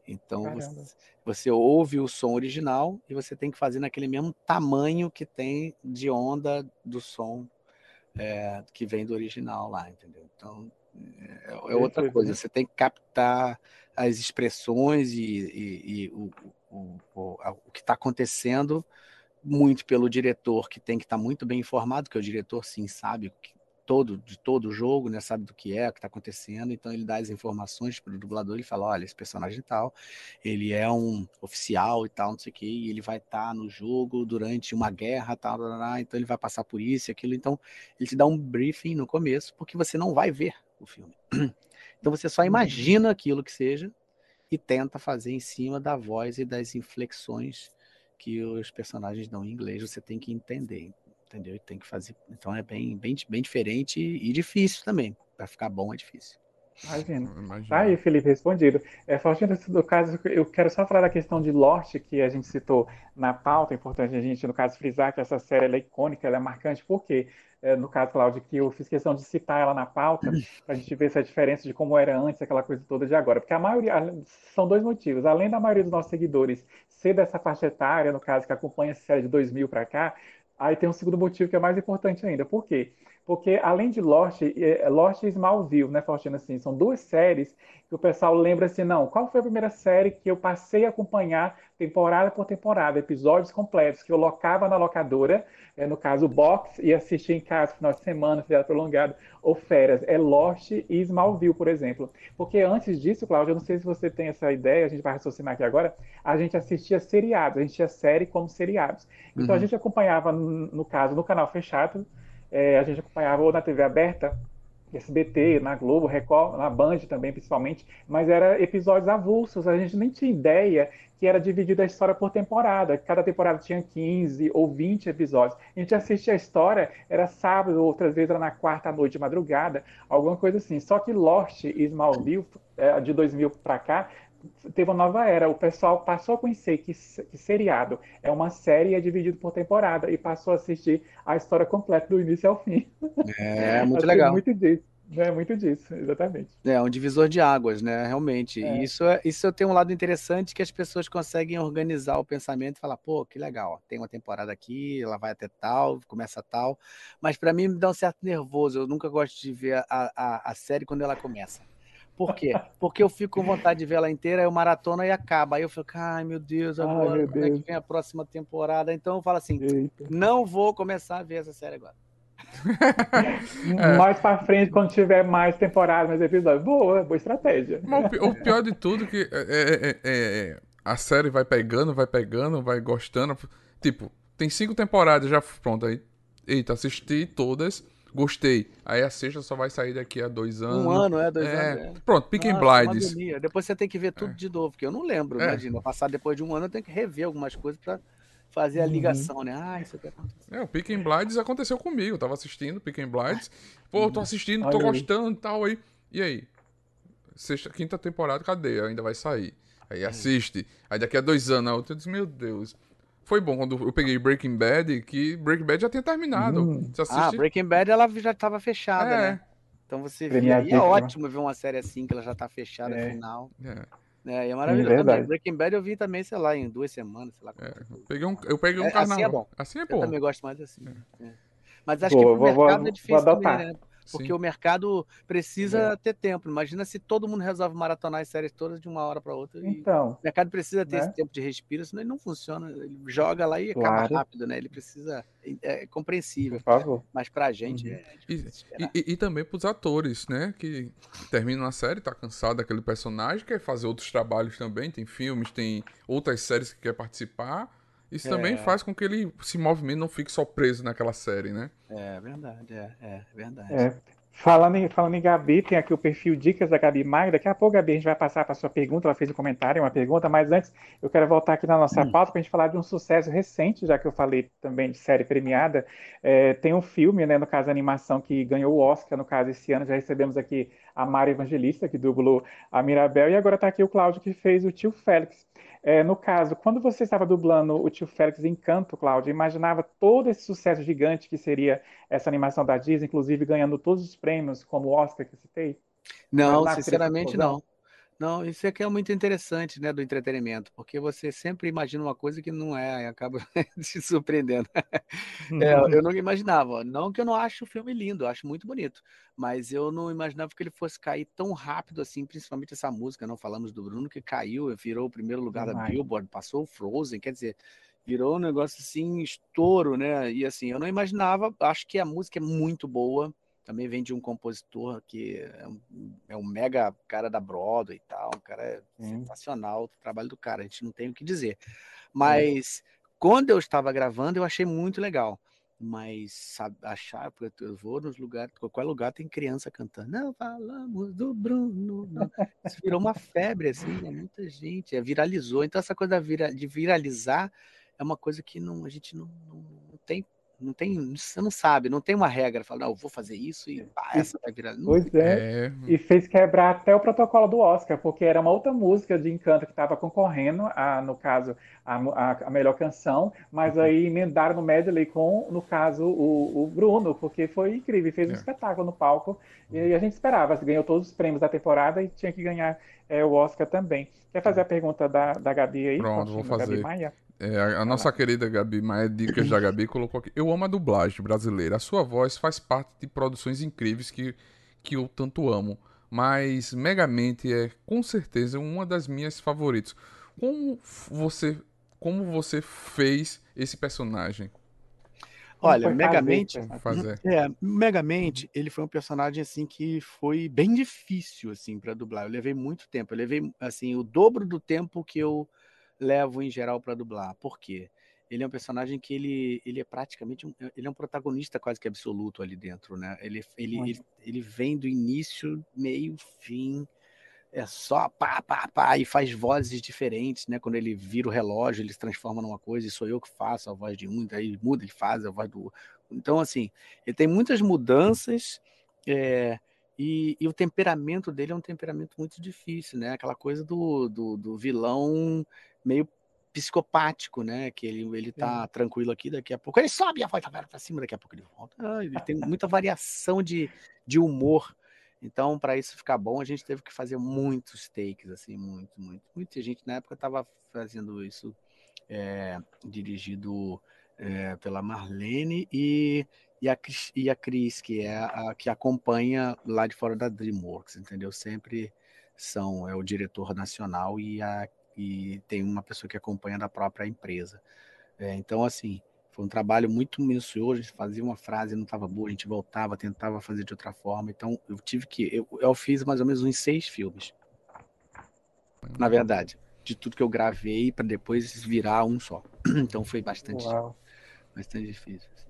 Então você, você, ouve o som original e você tem que fazer naquele mesmo tamanho que tem de onda do som é, que vem do original lá, entendeu? Então é, é outra coisa. Você tem que captar as expressões e, e, e o, o, o, o, que está acontecendo muito pelo diretor, que tem que estar tá muito bem informado, que o diretor sim sabe todo, de todo o jogo, né? Sabe do que é, o que está acontecendo, então ele dá as informações para o dublador e fala, olha, esse personagem tal, ele é um oficial e tal, não sei o que, e ele vai estar tá no jogo durante uma guerra, tal, tal, tal, então ele vai passar por isso e aquilo, então ele te dá um briefing no começo, porque você não vai ver o filme. (clears throat) Então você só imagina aquilo que seja e tenta fazer em cima da voz e das inflexões que os personagens dão em inglês, você tem que entender entendeu? E tem que fazer. Então é bem, bem, bem diferente e difícil também. Para ficar bom é difícil. Imagina. Tá aí, Felipe, respondido. É, Faustino, no caso, eu quero só falar da questão de Lost, que a gente citou na pauta, é importante a gente, no caso, frisar que essa série é icônica, ela é marcante, por quê? É, no caso, Cláudio, que eu fiz questão de citar ela na pauta, (laughs) para a gente ver essa diferença de como era antes, aquela coisa toda de agora. Porque a maioria, são dois motivos. Além da maioria dos nossos seguidores ser dessa faixa etária, no caso, que acompanha essa série de 2000 para cá, Aí tem um segundo motivo que é mais importante ainda. Por quê? Porque além de Lost, é, Lost e Smallville, né, Faustino, assim, são duas séries que o pessoal lembra assim, não, qual foi a primeira série que eu passei a acompanhar temporada por temporada, episódios completos, que eu locava na locadora, é, no caso box, e assistia em casa, final de semana, feriado prolongado, ou férias. É Lost e Smallville, por exemplo. Porque antes disso, Cláudio, eu não sei se você tem essa ideia, a gente vai raciocinar aqui agora, a gente assistia seriados, a gente tinha série como seriados. Então uhum. a gente acompanhava, no caso, no canal fechado, é, a gente acompanhava ou na TV aberta, SBT, na Globo, Record, na Band também, principalmente, mas era episódios avulsos, a gente nem tinha ideia que era dividida a história por temporada. Cada temporada tinha 15 ou 20 episódios. A gente assistia a história, era sábado, outras vezes era na quarta noite, de madrugada, alguma coisa assim. Só que Lost e Smallville, é, de 2000 para cá, teve uma nova era. O pessoal passou a conhecer que, que seriado é uma série e é dividido por temporada e passou a assistir a história completa do início ao fim. É, (laughs) muito legal. Muito disso. É muito disso, exatamente. É um divisor de águas, né? Realmente. É. isso, é, isso tem um lado interessante que as pessoas conseguem organizar o pensamento e falar, pô, que legal, tem uma temporada aqui, ela vai até tal, começa tal. Mas para mim me dá um certo nervoso. Eu nunca gosto de ver a, a, a série quando ela começa. Por quê? Porque eu fico com vontade de ver ela inteira, aí o maratona e acaba. Aí eu fico, ai meu Deus, agora ai, meu quando Deus. é que vem a próxima temporada? Então eu falo assim, Eita. não vou começar a ver essa série agora. (laughs) é. Mais pra frente, quando tiver mais temporadas, mais episódios. Boa, boa estratégia. o pior de tudo é que é, é, é, é, a série vai pegando, vai pegando, vai gostando. Tipo, tem cinco temporadas já pronto aí. Eita, assisti todas Gostei. Aí a sexta só vai sair daqui a dois anos. Um ano, é, dois é. anos. É. Pronto, Pick and Blinds. Depois você tem que ver tudo é. de novo, porque eu não lembro, é. imagina. Passar depois de um ano eu tenho que rever algumas coisas para fazer a uhum. ligação, uhum. né? Ah, isso aqui aconteceu. É, o Pick and Blinds aconteceu comigo. Eu tava assistindo Pick and Blinds. Pô, tô assistindo, tô gostando e tal aí. E aí? Sexta, quinta temporada, cadê? Ainda vai sair. Aí assiste. Aí daqui a dois anos, eu disse, meu Deus foi bom quando eu peguei Breaking Bad, que Breaking Bad já tinha terminado. Hum. Ah, Breaking Bad ela já estava fechada, é. né? Então você via, e é ótimo ver uma série assim, que ela já tá fechada é. final. É. É, e é maravilhoso. É Breaking Bad eu vi também, sei lá, em duas semanas, sei lá. É, eu peguei um, eu peguei um é, carnaval. Assim é bom. Assim é bom. Eu também gosto mais assim. É. é. Mas acho Pô, que pro vou, mercado vou, é difícil também, né? Porque Sim. o mercado precisa é. ter tempo. Imagina se todo mundo resolve maratonar as séries todas de uma hora para outra. Então, o mercado precisa ter né? esse tempo de respiro, senão ele não funciona. Ele joga lá e claro. acaba rápido, né? Ele precisa. É, é compreensível. Por favor. Mas pra gente uhum. é e, e, e, também pros atores, né? Que terminam a série, tá cansado daquele personagem, quer fazer outros trabalhos também. Tem filmes, tem outras séries que quer participar. Isso é. também faz com que ele se movimente, não fique só preso naquela série, né? É verdade, é, é verdade. É. Falando em, falando em Gabi, tem aqui o perfil Dicas da Gabi Maia. Daqui a pouco, Gabi, a gente vai passar para a sua pergunta. Ela fez um comentário, uma pergunta, mas antes eu quero voltar aqui na nossa hum. pauta para a gente falar de um sucesso recente, já que eu falei também de série premiada. É, tem um filme, né, no caso, a animação que ganhou o Oscar, no caso, esse ano. Já recebemos aqui a Mara Evangelista, que dublou a Mirabel, e agora está aqui o Cláudio, que fez o tio Félix. É, no caso, quando você estava dublando o tio Félix em Canto, Cláudio, imaginava todo esse sucesso gigante que seria essa animação da Disney, inclusive ganhando todos os prêmios, como o Oscar que citei? Não, sinceramente não. Não, isso aqui é muito interessante, né, do entretenimento, porque você sempre imagina uma coisa que não é, e acaba (laughs) se surpreendendo. É, eu não imaginava, não que eu não acho o filme lindo, eu acho muito bonito, mas eu não imaginava que ele fosse cair tão rápido assim, principalmente essa música, não falamos do Bruno, que caiu, virou o primeiro lugar da Billboard, passou o Frozen, quer dizer, virou um negócio assim, estouro, né, e assim, eu não imaginava, acho que a música é muito boa, também vem de um compositor que é um, é um mega cara da Broadway e tal, um cara é sensacional o trabalho do cara, a gente não tem o que dizer. Mas quando eu estava gravando, eu achei muito legal. Mas sabe, achar, porque eu vou nos lugares, qualquer lugar tem criança cantando. Não falamos do Bruno. Não. Isso virou uma febre, assim, né? muita gente, é, viralizou. Então, essa coisa de viralizar é uma coisa que não, a gente não, não, não tem não tem, você não sabe, não tem uma regra, fala, não, eu vou fazer isso e pá, essa vai virar. Não, pois é. é. E fez quebrar até o protocolo do Oscar, porque era uma outra música de Encanto que estava concorrendo, a, no caso, a, a, a, melhor canção, mas uhum. aí emendaram no medley com, no caso, o, o Bruno, porque foi incrível, fez um é. espetáculo no palco, e a gente esperava, ganhou todos os prêmios da temporada e tinha que ganhar é, o Oscar também. Quer fazer a pergunta da, da Gabi aí? Pronto, vou fazer. Gabi Maia? É, a, a nossa querida Gabi Maia, Dicas da Gabi, colocou aqui. Eu amo a dublagem brasileira. A sua voz faz parte de produções incríveis que, que eu tanto amo. Mas Megamente é com certeza uma das minhas favoritas. Como você, como você fez esse personagem? Olha, Megamente, fazer. é, Megamente, ele foi um personagem assim que foi bem difícil assim para dublar. Eu levei muito tempo. Eu levei assim o dobro do tempo que eu levo em geral para dublar. Por quê? Ele é um personagem que ele, ele é praticamente um, ele é um protagonista quase que absoluto ali dentro, né? Ele, ele, ele, ele, vem do início, meio, fim, é só pá, pá, pá, e faz vozes diferentes, né? Quando ele vira o relógio, ele se transforma numa coisa e sou eu que faço a voz de um, daí ele muda, ele faz a voz do. Então, assim, ele tem muitas mudanças. É, e, e, o temperamento dele é um temperamento muito difícil, né? Aquela coisa do, do, do vilão meio psicopático, né? Que ele, ele tá tranquilo aqui, daqui a pouco ele sobe a voz para cima, daqui a pouco ele volta. Ah, ele tem muita variação de, de humor. Então, para isso ficar bom, a gente teve que fazer muitos takes, assim, muito, muito. Muita gente na época estava fazendo isso é, dirigido é, pela Marlene e, e, a, e a Cris, que é a que acompanha lá de fora da DreamWorks, entendeu? Sempre são é o diretor nacional e, a, e tem uma pessoa que acompanha da própria empresa. É, então, assim, foi um trabalho muito minucioso. A gente fazia uma frase não estava boa, a gente voltava, tentava fazer de outra forma. Então, eu tive que. Eu, eu fiz mais ou menos uns seis filmes. Na verdade, de tudo que eu gravei para depois virar um só. (clears throat) Então, foi bastante. Uau bastante difícil. Assim.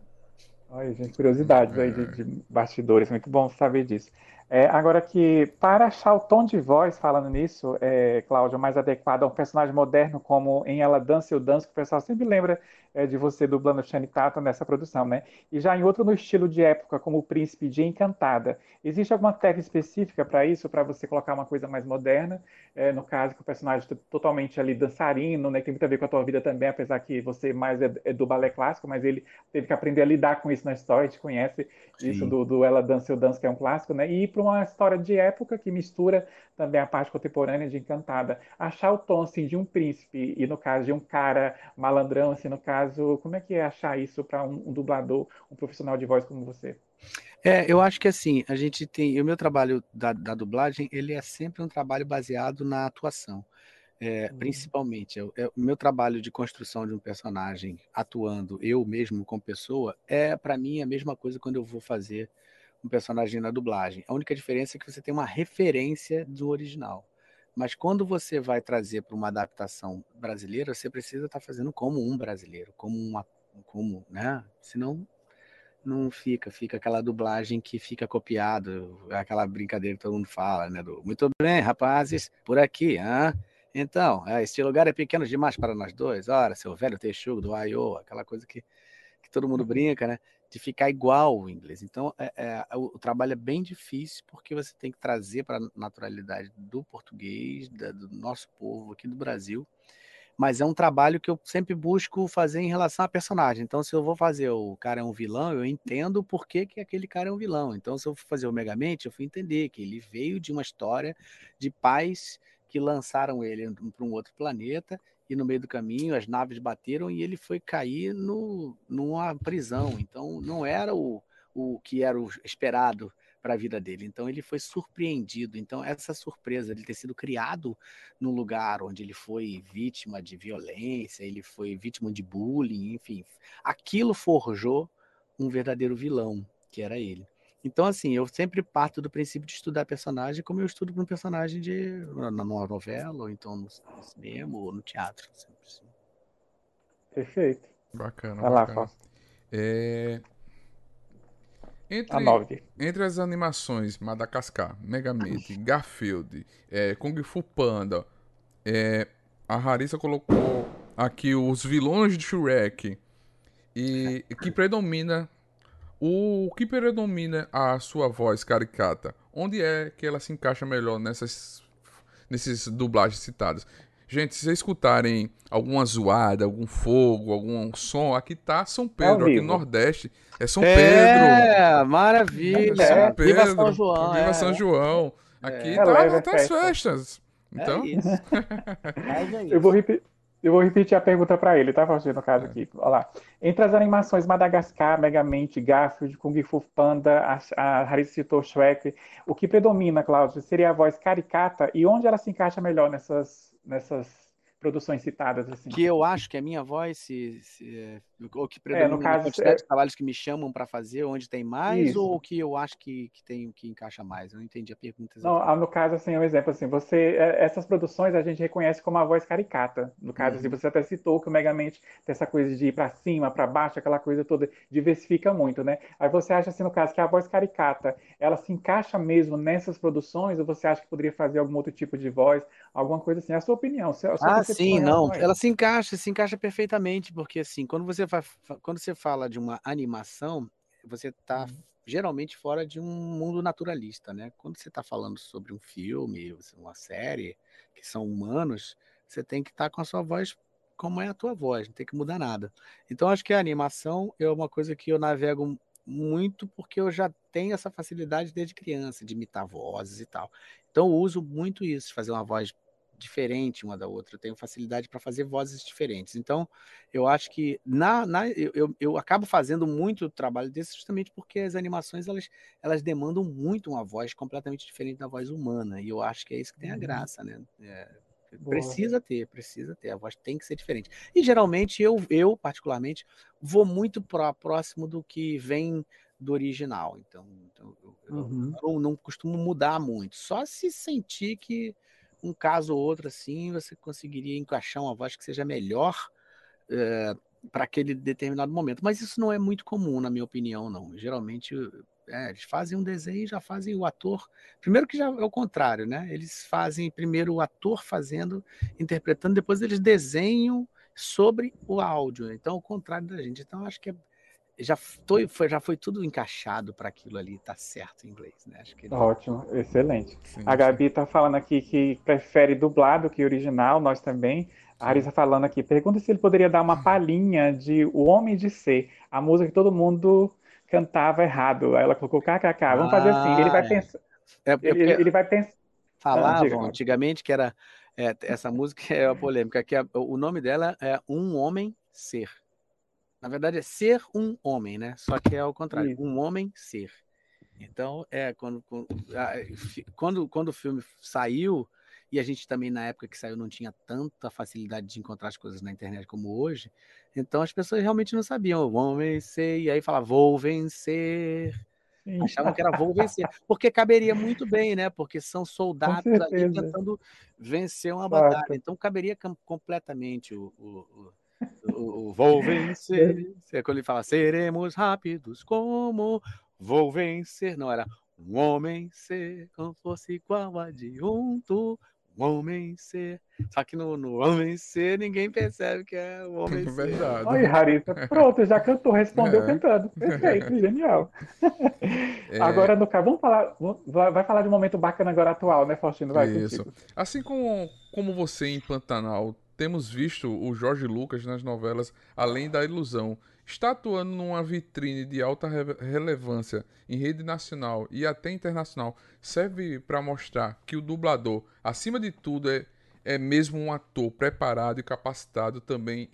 Olha, gente, curiosidades aí de, de, bastidores, muito bom saber disso. É, agora que, para achar o tom de voz, falando nisso, é, Cláudio, mais adequado a um personagem moderno como em Ela Dança e o Danço, que o pessoal sempre lembra é, de você dublando Shani Tatum nessa produção, né? E já em outro no estilo de época, como o Príncipe de Encantada. Existe alguma técnica específica para isso, para você colocar uma coisa mais moderna? É, no caso, que o personagem é totalmente ali dançarino, né? Que tem muito a ver com a tua vida também, apesar que você mais é, é do balé clássico, mas ele teve que aprender a lidar com isso na história, a gente conhece Sim. isso do, do Ela Dança e o Danço, que é um clássico, né? E para uma história de época que mistura também a parte contemporânea de Encantada. Achar o tom, assim, de um príncipe e, no caso, de um cara malandrão, assim, no caso, como é que é achar isso para um, um, dublador, um profissional de voz como você? É, eu acho que assim, a gente tem. O meu trabalho da, da dublagem, ele é sempre um trabalho baseado na atuação. É, uhum. Principalmente, é, o meu trabalho de construção de um personagem atuando eu mesmo como pessoa é para mim a mesma coisa quando eu vou fazer um personagem na dublagem. A única diferença é que você tem uma referência do original. Mas quando você vai trazer para uma adaptação brasileira, você precisa estar tá fazendo como um brasileiro, como uma, como, né? Senão não fica, fica aquela dublagem que fica copiado, aquela brincadeira que todo mundo fala, né? Do, Muito bem, rapazes, por aqui, hã? Então, é, este lugar é pequeno demais para nós dois. Ora, seu velho texugo do Iowa, aquela coisa que, que todo mundo brinca, né? De ficar igual o inglês. Então, é, é, o, o, trabalho é bem difícil porque você tem que trazer para a naturalidade do português, da, do nosso povo aqui do Brasil. Mas é um trabalho que eu sempre busco fazer em relação a personagem. Então, se eu vou fazer o cara é um vilão, eu entendo por que, que aquele cara é um vilão. Então, se eu for fazer o Megamente, eu fui entender que ele veio de uma história de pais que lançaram ele para um outro planeta e no meio do caminho as naves bateram e ele foi cair no, numa prisão. Então não era o, o que era o esperado para a vida dele. Então ele foi surpreendido. Então essa surpresa de ter sido criado num lugar onde ele foi vítima de violência, ele foi vítima de bullying, enfim, aquilo forjou um verdadeiro vilão, que era ele. Então, assim, eu sempre parto do princípio de estudar personagem como eu estudo para um personagem de numa novela, ou então no, no cinema, ou no teatro. Assim. Perfeito. Bacana. Vai bacana. lá. É... Entre, entre as animações Madagascar, Megamente, Garfield, é, Kung Fu Panda, é, a Harissa colocou aqui os vilões de Shrek e que predomina o que predomina a sua voz caricata? Onde é que ela se encaixa melhor nessas nesses dublagens citadas? Gente, se vocês escutarem alguma zoada, algum fogo, algum som, aqui tá São Pedro, é aqui no Nordeste. É São é, Pedro. É, maravilha. É São Pedro. Viva São João. Viva é. São João. Aqui é. tá, tá as festas. Então. É (laughs) Eu vou repetir. Eu vou repetir a pergunta para ele, tá, Faustino, no caso é. aqui. Olha lá. Entre as animações Madagascar, Megamente, Garfield, Kung Fu Panda, a, a Harissa citou Shrek, o que predomina, Cláudio, seria a voz caricata e onde ela se encaixa melhor nessas, nessas produções citadas. Assim. Que eu acho que a minha voz, se, se ou que predomina é, no caso, quantidade é... de trabalhos que me chamam para fazer, onde tem mais, Isso. ou que eu acho que, que tem que encaixa mais? Eu não entendi a pergunta. Exatamente. Não, ah, no caso, assim, um exemplo assim, você, é, essas produções a gente reconhece como a voz caricata. No caso, assim, uhum. assim, você até citou que o Megamente tem essa coisa de ir para cima, para baixo, aquela coisa toda, diversifica muito, né? Aí você acha, assim, no caso, que a voz caricata, ela se encaixa mesmo nessas produções, ou você acha que poderia fazer algum outro tipo de voz, alguma coisa assim? É a sua opinião. A sua ah, sim, não. Ela se encaixa, se encaixa perfeitamente, porque assim, quando você, vai, quando você fala de uma animação, você está uhum. geralmente fora de um mundo naturalista, né? Quando você está falando sobre um filme, uma série, que são humanos, você tem que estar tá com a sua voz como é a tua voz, não tem que mudar nada. Então, acho que a animação é uma coisa que eu navego muito porque eu já tenho essa facilidade desde criança de imitar vozes e tal. Então, eu uso muito isso, fazer uma voz diferente uma da outra, eu tenho facilidade para fazer vozes diferentes. Então, eu acho que na, na eu, eu, eu, acabo fazendo muito trabalho desse justamente porque as animações elas, elas demandam muito uma voz completamente diferente da voz humana, e eu acho que é isso que tem a uhum. graça, né? É, precisa ter, precisa ter, a voz tem que ser diferente. E geralmente eu, eu particularmente, vou muito próximo do que vem do original. Então, então eu, uhum. eu, não, não costumo mudar muito. Só se sentir que um caso ou outro assim, você conseguiria encaixar uma voz que seja melhor é, para aquele determinado momento. Mas isso não é muito comum, na minha opinião, não. Geralmente é, eles fazem um desenho e já fazem o ator. Primeiro que já é o contrário, né? Eles fazem primeiro o ator fazendo, interpretando, depois eles desenham sobre o áudio. Então, o contrário da gente. Então, acho que é já foi, foi, já foi tudo encaixado para aquilo ali, tá certo em inglês, né? Acho que ele... Ótimo, excelente. Sim, a Gabi está falando aqui que prefere dublado que original, nós também. A Arisa falando aqui, pergunta se ele poderia dar uma palhinha de O Homem de Ser, a música que todo mundo cantava errado. Aí ela colocou kkk. Vamos ah, fazer assim, ele vai ah, é. pensar. É, ele, ele, vai pensar. Falavam ah, antigamente que era. É, essa música é a polêmica, que é, o nome dela é Um Homem Ser. Na verdade, é ser um homem, né? Só que é ao contrário, Isso. um homem ser. Então, é, quando, quando, quando o filme saiu, e a gente também, na época que saiu, não tinha tanta facilidade de encontrar as coisas na internet como hoje, então as pessoas realmente não sabiam, vão vencer, e aí falava, vou vencer. Sim. Achavam que era vou vencer, porque caberia muito bem, né? Porque são soldados ali tentando vencer uma batalha. Então caberia completamente o, o, o, o vou vencer. É quando ele fala seremos rápidos como vou vencer. Não era um homem ser como fosse igual adjunto. Um homem ser. Só que no, no homem ser ninguém percebe que é o homem (laughs) ser. Verdade. Oi, Rarita. Pronto, já cantou, respondeu é. cantando. Perfeito, (laughs) genial. É. Agora, no caso, vamos falar. Vai falar de um momento bacana agora atual, né, Faustino? Vai Isso. Contigo. Assim como, como você em Pantanal temos visto o Jorge Lucas nas novelas Além da Ilusão. Está atuando numa vitrine de alta re relevância em rede nacional e até internacional. Serve para mostrar que o dublador, acima de tudo, é, é mesmo um ator preparado e capacitado também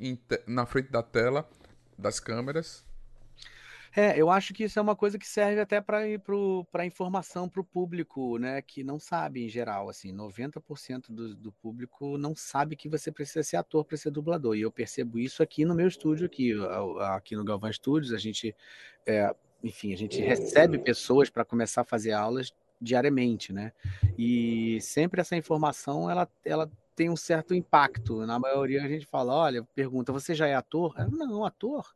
na frente da tela, das câmeras. É, eu acho que isso é uma coisa que serve até para informação para o público, né? Que não sabe em geral, assim, 90% do, do público não sabe que você precisa ser ator para ser dublador. E eu percebo isso aqui no meu estúdio, aqui, aqui no Galvão Studios, a gente, é, enfim, a gente recebe pessoas para começar a fazer aulas diariamente, né? E sempre essa informação ela, ela tem um certo impacto. Na maioria a gente fala, olha, pergunta, você já é ator? Eu, não, ator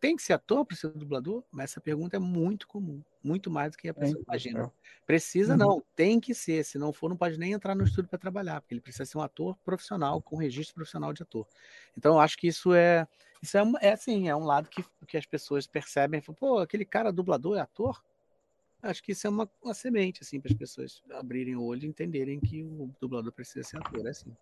tem que ser ator para ser dublador? Mas essa pergunta é muito comum, muito mais do que a pessoa é, imagina. Precisa uhum. não, tem que ser, se não for, não pode nem entrar no estúdio para trabalhar, porque ele precisa ser um ator profissional, com registro profissional de ator. Então, eu acho que isso é, isso é, é assim, é um lado que, que as pessoas percebem, pô, aquele cara dublador é ator? Acho que isso é uma, uma semente, assim, para as pessoas abrirem o olho e entenderem que o dublador precisa ser ator, é assim.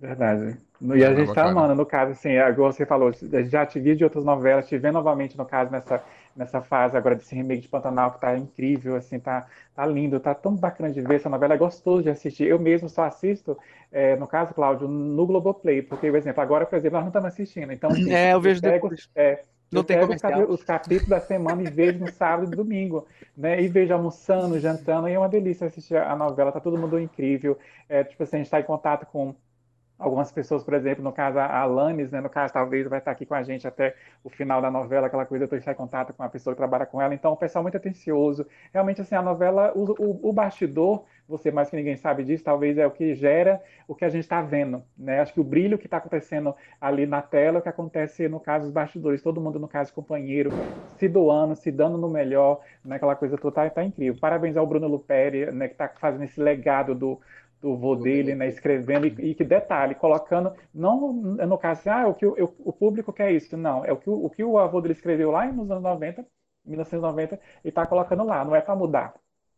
Verdade. E a gente tá amando, no caso, assim, é, igual você falou, já te vi de outras novelas, te vê novamente, no caso, nessa, nessa fase agora desse remake de Pantanal, que tá incrível, assim, tá, tá lindo, tá tão bacana de ver, essa novela é gostoso de assistir. Eu mesmo só assisto, é, no caso, Cláudio, no Globoplay, porque, por exemplo, agora, por exemplo, nós não estamos assistindo, então... Assim, é, eu vejo pego, depois. É, não eu tem pego os capítulos da semana e vejo no sábado e domingo, né? E vejo almoçando, jantando, e é uma delícia assistir a novela, tá todo mundo incrível. É, tipo assim, a gente está em contato com Algumas pessoas, por exemplo, no caso a Alanis, né, no caso talvez vai estar aqui com a gente até o final da novela, aquela coisa de estar em contato com a pessoa que trabalha com ela. Então, o pessoal muito atencioso. Realmente, assim, a novela, o, o, o bastidor, você mais que ninguém sabe disso, talvez é o que gera o que a gente está vendo, né? Acho que o brilho que está acontecendo ali na tela, é o que acontece no caso dos bastidores, todo mundo no caso companheiro, se doando, se dando no melhor, né? Aquela coisa toda, tá, tá incrível. Parabéns ao Bruno Luperi, né, que está fazendo esse legado do do vô dele, né, escrevendo, e, e, que detalhe, colocando, não no caso assim, ah, o que o, o público quer isso, não, é o que o, o que o avô dele escreveu lá nos anos 90, 1990, e está colocando lá, não é para mudar.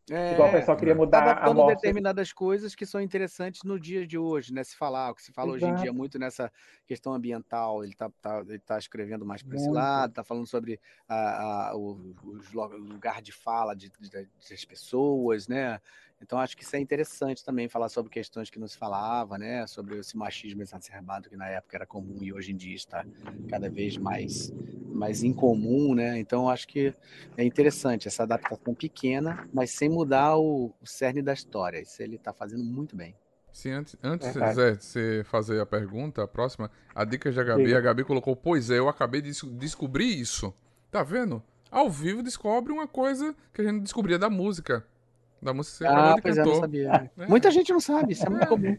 É, Igual o pessoal queria mudar tá a morte. determinadas coisas que são interessantes no dia de hoje, né? Se falar, o que se fala Exato. hoje em dia muito nessa questão ambiental, ele está tá, ele tá escrevendo mais para esse lado, está falando sobre a, a, o, o, lugar de fala de, de, das pessoas, né? Então acho que isso é interessante também falar sobre questões que não se falava, né? Sobre esse machismo exacerbado que na época era comum e hoje em dia está cada vez mais mais incomum, né? Então acho que é interessante essa adaptação pequena, mas sem mudar o, o cerne da história. Isso ele está fazendo muito bem. Sim, antes, antes é, Zé, de você fazer a pergunta, a próxima, a dica de Gabi, Sim. a Gabi colocou, pois é, eu acabei de descobrir isso. Tá vendo? Ao vivo descobre uma coisa que a gente descobria da música. Da música que você ah, pois cantou. É, não sabia. É. Muita gente não sabe, isso é muito comum.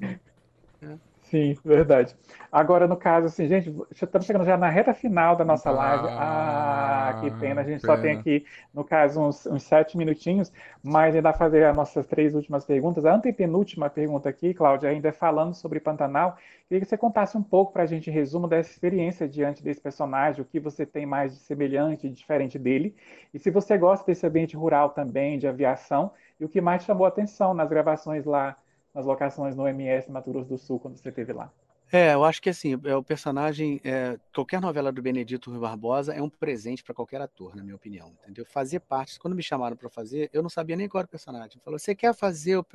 É. Sim, verdade. Agora, no caso, assim, gente, estamos chegando já na reta final da nossa ah, live. Ah, que pena. A gente pena. só tem aqui, no caso, uns, uns sete minutinhos, mas ainda fazer as nossas três últimas perguntas. A antepenúltima pergunta aqui, Cláudia, ainda é falando sobre Pantanal. Queria que você contasse um pouco para a gente, em resumo, dessa experiência diante desse personagem, o que você tem mais de semelhante e diferente dele, e se você gosta desse ambiente rural também, de aviação, e o que mais chamou a atenção nas gravações lá, nas locações no MS Mato Grosso do Sul, quando você esteve lá? É, eu acho que assim, é, o personagem, é, qualquer novela do Benedito Rui Barbosa é um presente para qualquer ator, na minha opinião, entendeu? Fazer parte, quando me chamaram para fazer, eu não sabia nem qual era o personagem. Falou, você quer fazer o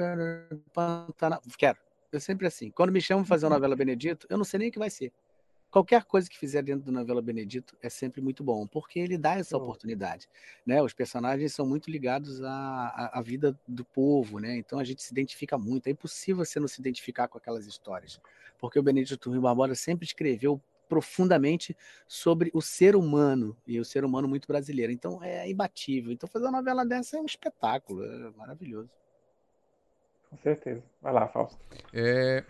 Pantanal? Quero. Eu sempre assim, quando me chamam para fazer uma novela Benedito, eu não sei nem o que vai ser. Qualquer coisa que fizer dentro do novela Benedito é sempre muito bom, porque ele dá essa oportunidade, né? Os personagens são muito ligados à, à, à, vida do povo, né? Então a gente se identifica muito. É impossível você não se identificar com aquelas histórias, porque o Benedito Rui Barbosa sempre escreveu profundamente sobre o ser humano e o ser humano muito brasileiro. Então é imbatível. Então fazer uma novela dessa é um espetáculo, é maravilhoso. Com certeza. Vai lá, Fausto. É,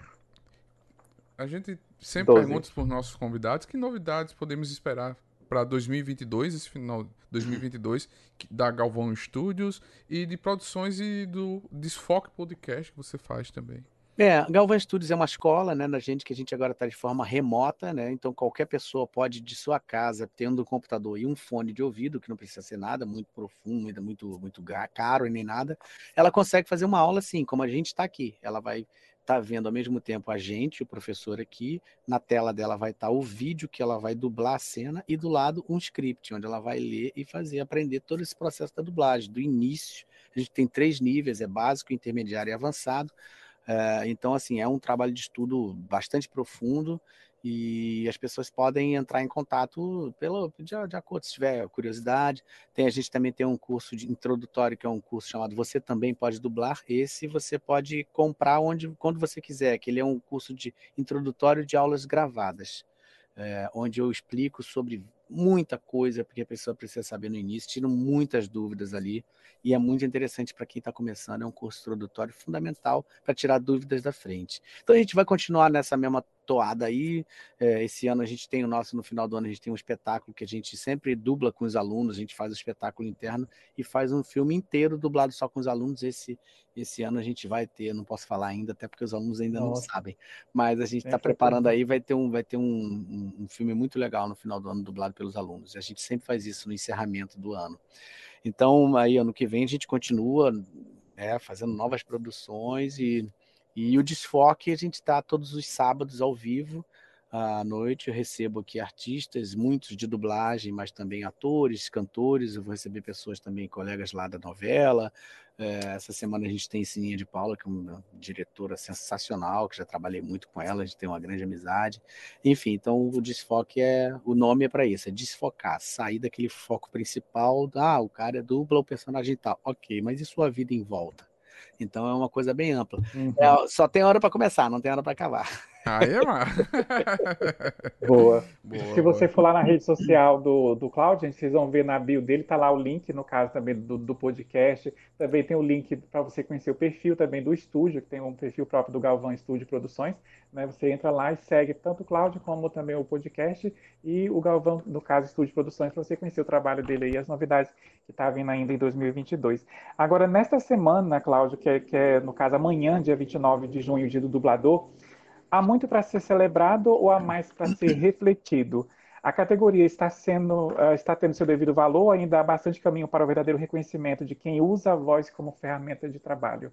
a gente sempre 12. pergunta para os nossos convidados que novidades podemos esperar para 2022, esse final 2022, da Galvão Studios e de produções e do Desfoque Podcast que você faz também. É, Galvão Studios é uma escola, né, da gente que a gente agora está de forma remota, né? Então qualquer pessoa pode de sua casa, tendo um computador e um fone de ouvido, que não precisa ser nada muito profundo, muito muito caro e nem nada, ela consegue fazer uma aula assim, como a gente está aqui. Ela vai está vendo ao mesmo tempo a gente, o professor aqui, na tela dela vai estar tá o vídeo que ela vai dublar a cena e do lado um script, onde ela vai ler e fazer, aprender todo esse processo da dublagem, do início. A gente tem três níveis, é básico, intermediário e avançado. Uh, então, assim, é um trabalho de estudo bastante profundo e as pessoas podem entrar em contato pelo, de, de acordo se tiver curiosidade. Tem, a gente também tem um curso de introdutório, que é um curso chamado Você Também Pode Dublar. Esse você pode comprar onde, quando você quiser, que ele é um curso de introdutório de aulas gravadas, é, onde eu explico sobre muita coisa, porque a pessoa precisa saber no início, tiro muitas dúvidas ali, e é muito interessante para quem está começando, é um curso introdutório fundamental para tirar dúvidas da frente. Então a gente vai continuar nessa mesma toada aí. É, esse ano a gente tem o nosso, no final do ano, a gente tem um espetáculo que a gente sempre dubla com os alunos, a gente faz o espetáculo interno e faz um filme inteiro dublado só com os alunos. Esse, esse ano a gente vai ter, não posso falar ainda, até porque os alunos ainda Nossa. não sabem, mas a gente está preparando aí, vai ter, um, vai ter um, um, um filme muito legal no final do ano dublado pelos alunos. A gente sempre faz isso no encerramento do ano. Então, aí ano que vem a gente continua né, fazendo novas produções e e o Desfoque, a gente está todos os sábados ao vivo, à noite. Eu recebo aqui artistas, muitos de dublagem, mas também atores, cantores. Eu vou receber pessoas também, colegas lá da novela. É, essa semana a gente tem Sininha de Paula, que é uma diretora sensacional, que já trabalhei muito com ela, a gente tem uma grande amizade. Enfim, então o desfoque é. O nome é para isso, é desfocar, sair daquele foco principal. Ah, o cara é dubla o personagem tal. Ok, mas e sua vida em volta? Então é uma coisa bem ampla. Uhum. É, só tem hora para começar, não tem hora para acabar. Aí é mano. (laughs) boa. boa. Se você for lá na rede social do, do Cláudio, gente, vocês vão ver na bio dele, tá lá o link, no caso também do, do podcast. Também tem o link para você conhecer o perfil também do estúdio, que tem um perfil próprio do Galvão Estúdio Produções. Né? Você entra lá e segue tanto o Cláudio como também o podcast e o Galvão, no caso, Estúdio Produções, para você conhecer o trabalho dele e as novidades que tá vindo ainda em 2022. Agora, nesta semana, Cláudio, que é, que é no caso amanhã, dia 29 de junho, dia do dublador, há muito para ser celebrado ou há mais para ser (coughs) refletido? A categoria está sendo, uh, está tendo seu devido valor, ainda há bastante caminho para o verdadeiro reconhecimento de quem usa a voz como ferramenta de trabalho.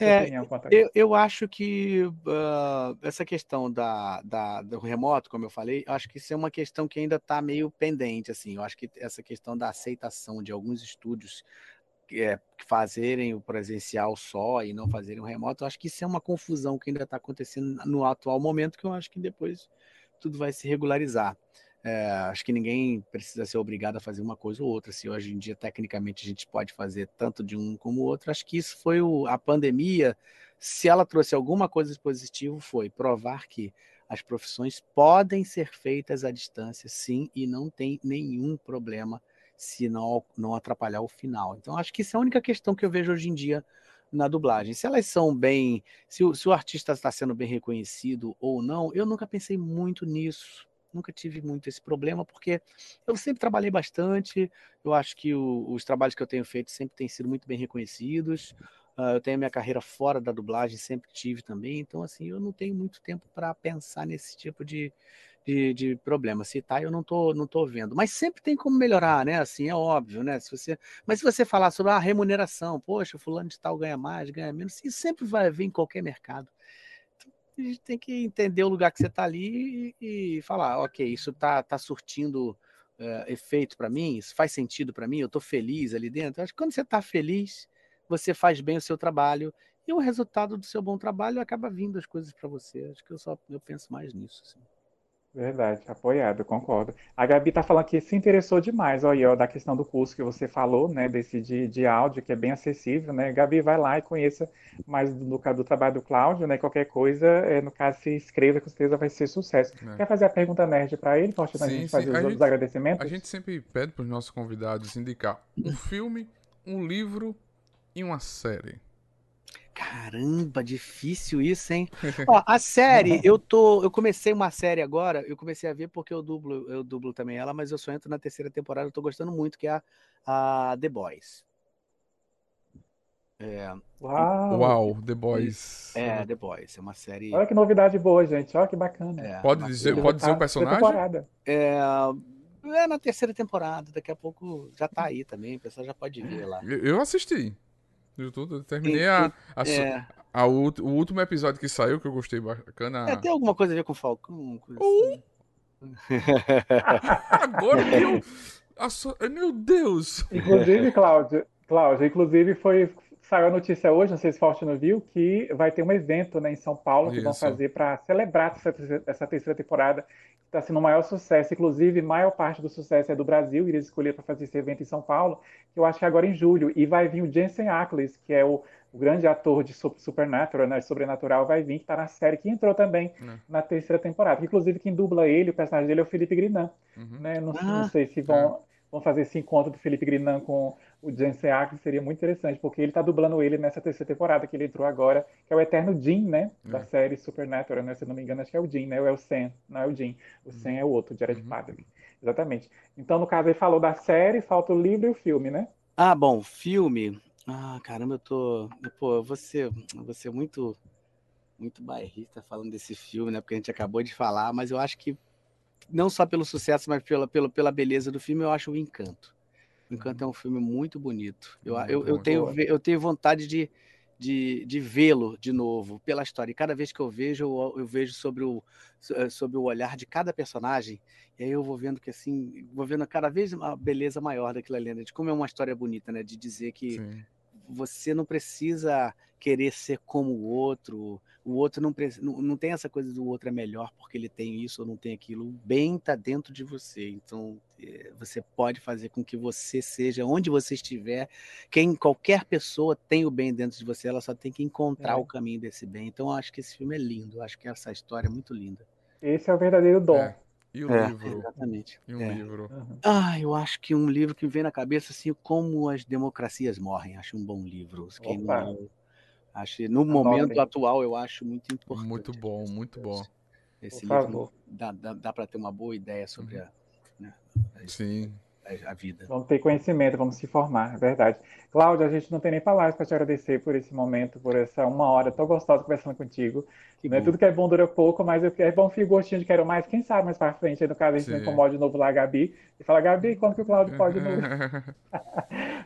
É, eu, eu, acho que uh, essa questão da, da, do remoto, como eu falei, acho que isso é uma questão que ainda está meio pendente. Assim, eu acho que essa questão da aceitação de alguns estúdios é, fazerem o presencial só e não fazerem o remoto, eu acho que isso é uma confusão que ainda está acontecendo no atual momento, que eu acho que depois tudo vai se regularizar. É, acho que ninguém precisa ser obrigado a fazer uma coisa ou outra. Se hoje em dia, tecnicamente, a gente pode fazer tanto de um como o outro, acho que isso foi o, a pandemia. Se ela trouxe alguma coisa de positivo, foi provar que as profissões podem ser feitas à distância, sim, e não tem nenhum problema se não, não atrapalhar o final. Então, acho que isso é a única questão que eu vejo hoje em dia na dublagem. Se elas são bem. Se o, se o artista está sendo bem reconhecido ou não, eu nunca pensei muito nisso. Nunca tive muito esse problema, porque eu sempre trabalhei bastante. Eu acho que o, os trabalhos que eu tenho feito sempre têm sido muito bem reconhecidos. Uh, eu tenho minha carreira fora da dublagem, sempre tive também. Então, assim, eu não tenho muito tempo para pensar nesse tipo de, de, de problema. Se tá, eu não tô, não tô vendo. Mas sempre tem como melhorar, né? Assim, é óbvio, né? Se você, mas se você falar sobre a remuneração, poxa, fulano de tal ganha mais, ganha menos, isso sempre vai vir em qualquer mercado. Então, a gente tem que entender o lugar que você está ali e, e, falar, ok, isso tá, tá surtindo uh, efeito para mim, isso faz sentido para mim, eu estou feliz ali dentro. Acho que quando você está feliz, você faz bem o seu trabalho e o resultado do seu bom trabalho acaba vindo as coisas para você. Acho que eu só eu penso mais nisso. Assim. Verdade, apoiado, concordo. A Gabi tá falando que se interessou demais, ó, da questão do curso que você falou, né, desse de, de áudio, que é bem acessível, né? Gabi, vai lá e conheça mais do, do trabalho do Cláudio, né? Qualquer coisa, é, no caso, se inscreva, com certeza vai ser sucesso. É. Quer fazer a pergunta nerd para ele, Faustino, sim, a gente fazer os, gente, os agradecimentos? A gente sempre pede para os nossos convidados indicar um filme, um livro e uma série. Caramba, difícil isso, hein? (laughs) Ó, a série, eu tô, eu comecei uma série agora, eu comecei a ver porque eu dublo, eu dublo também ela, mas eu só entro na terceira temporada, eu tô gostando muito, que é a, a The Boys. É, Uau. Uau, The Boys. É, The Boys, é uma série. Olha que novidade boa, gente. Olha que bacana. É, pode dizer, pode dizer o personagem? É, é na terceira temporada, daqui a pouco já tá aí também, o pessoal já pode ver lá. Eu assisti. YouTube. Eu terminei a, a, é. a, a, o, o último episódio que saiu, que eu gostei bacana. É, tem alguma coisa a ver com o Falcão? Uh! (laughs) Agora meu. So... Meu Deus! Inclusive, Cláudio, Cláudio, inclusive foi. Saiu a notícia hoje, não sei se o Faustino viu, que vai ter um evento né, em São Paulo que Isso. vão fazer para celebrar essa, essa terceira temporada está sendo o maior sucesso, inclusive, maior parte do sucesso é do Brasil, e eles escolheram para fazer esse evento em São Paulo, que eu acho que é agora em julho, e vai vir o Jensen Ackles, que é o, o grande ator de Supernatural, né, Sobrenatural, vai vir, que está na série, que entrou também é. na terceira temporada. Inclusive, quem dubla ele, o personagem dele é o Felipe Grinan, uhum. né, não, ah, não, sei se vão... É vão fazer esse encontro do Felipe Grinan com o Jensen Ackles, seria muito interessante, porque ele está dublando ele nessa terceira temporada que ele entrou agora, que é o eterno Jim, né, da é. série Supernatural, né, se não me engano, acho que é o Jim, né, ou é o Sam, não é o Jim, o uhum. Sam é o outro, o Jared uhum. Paddock, exatamente. Então, no caso, ele falou da série, falta o livro e o filme, né? Ah, bom, filme, ah, caramba, eu tô, pô, você, você muito, muito bairrista falando desse filme, né, porque a gente acabou de falar, mas eu acho que não só pelo sucesso, mas pela, pela, pela beleza do filme, eu acho o Encanto. O Encanto é um filme muito bonito. Eu, eu, eu, tenho, eu tenho vontade de, de, de vê-lo de novo pela história. E cada vez que eu vejo, eu, eu, vejo sobre o, eh, sobre o olhar de cada personagem. E aí eu vou vendo que assim, vou vendo cada vez uma beleza maior daquela lenda, né? de como é uma história bonita, né? De dizer que Sim você não precisa querer ser como o outro. O outro não, não, não tem essa coisa do outro é melhor porque ele tem isso ou não tem aquilo. O bem está dentro de você. Então, é, você pode fazer com que você seja onde você estiver. Quem qualquer pessoa tem o bem dentro de você, ela só tem que encontrar é. o caminho desse bem. Então, eu acho que esse filme é lindo. Eu acho que essa história é muito linda. Esse é o verdadeiro dom. É. E o é, livro? Exatamente. E um é. livro? Ah, eu acho que um livro que vem na cabeça assim, como as democracias morrem. Acho um bom livro. Quem não, acho, no momento atual, eu acho muito importante. Muito bom, muito bom. Esse Por livro favor. dá, dá, dá para ter uma boa ideia sobre uhum. a, né, Sim a vida. Vamos ter conhecimento, vamos se formar, é verdade. Cláudia, a gente não tem nem palavras para te agradecer por esse momento, por essa uma hora tão gostosa conversando contigo. Que não é tudo que é bom dura pouco, mas é bom ficar gostinho de quero mais. Quem sabe mais para frente, no caso, a gente não incomoda de novo lá a Gabi e fala, Gabi, quando que o Cláudio pode novo? (laughs)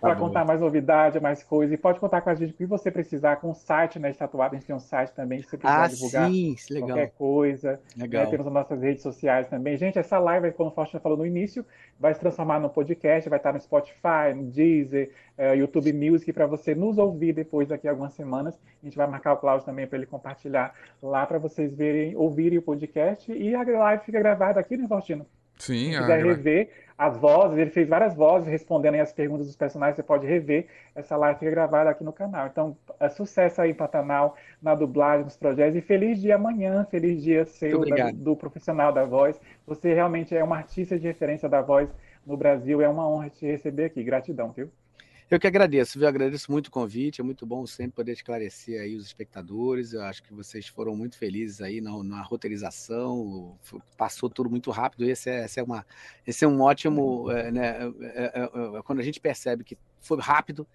para tá contar mais novidade, mais coisa. E pode contar com a gente o que você precisar com o site, né, de tatuado. A gente tem um site também, se você precisar ah, divulgar sim, legal. qualquer coisa. Né, legal. Né, temos as nossas redes sociais também. Gente, essa live, como o Faustina falou no início, vai se transformar no podcast, vai estar no Spotify, no Deezer, uh, YouTube Music, para você nos ouvir depois daqui a algumas semanas. A gente vai marcar o Cláudio também para ele compartilhar lá para vocês verem, ouvirem o podcast. E a live fica gravada aqui, né, Faustino? Sim, Se quiser rever as vozes, ele fez várias vozes respondendo as perguntas dos personagens, você pode rever. Essa live fica gravada aqui no canal. Então, é sucesso aí em Pantanal, na dublagem, nos projetos. E feliz dia amanhã, feliz dia seu da, do profissional da voz. Você realmente é uma artista de referência da voz no Brasil. É uma honra te receber aqui. Gratidão, viu? Eu que agradeço, viu? Agradeço muito o convite. É muito bom sempre poder esclarecer aí os espectadores. Eu acho que vocês foram muito felizes aí na, na roteirização. Passou tudo muito rápido. Esse é, esse é, uma, esse é um ótimo. É, né, é, é, é quando a gente percebe que foi rápido,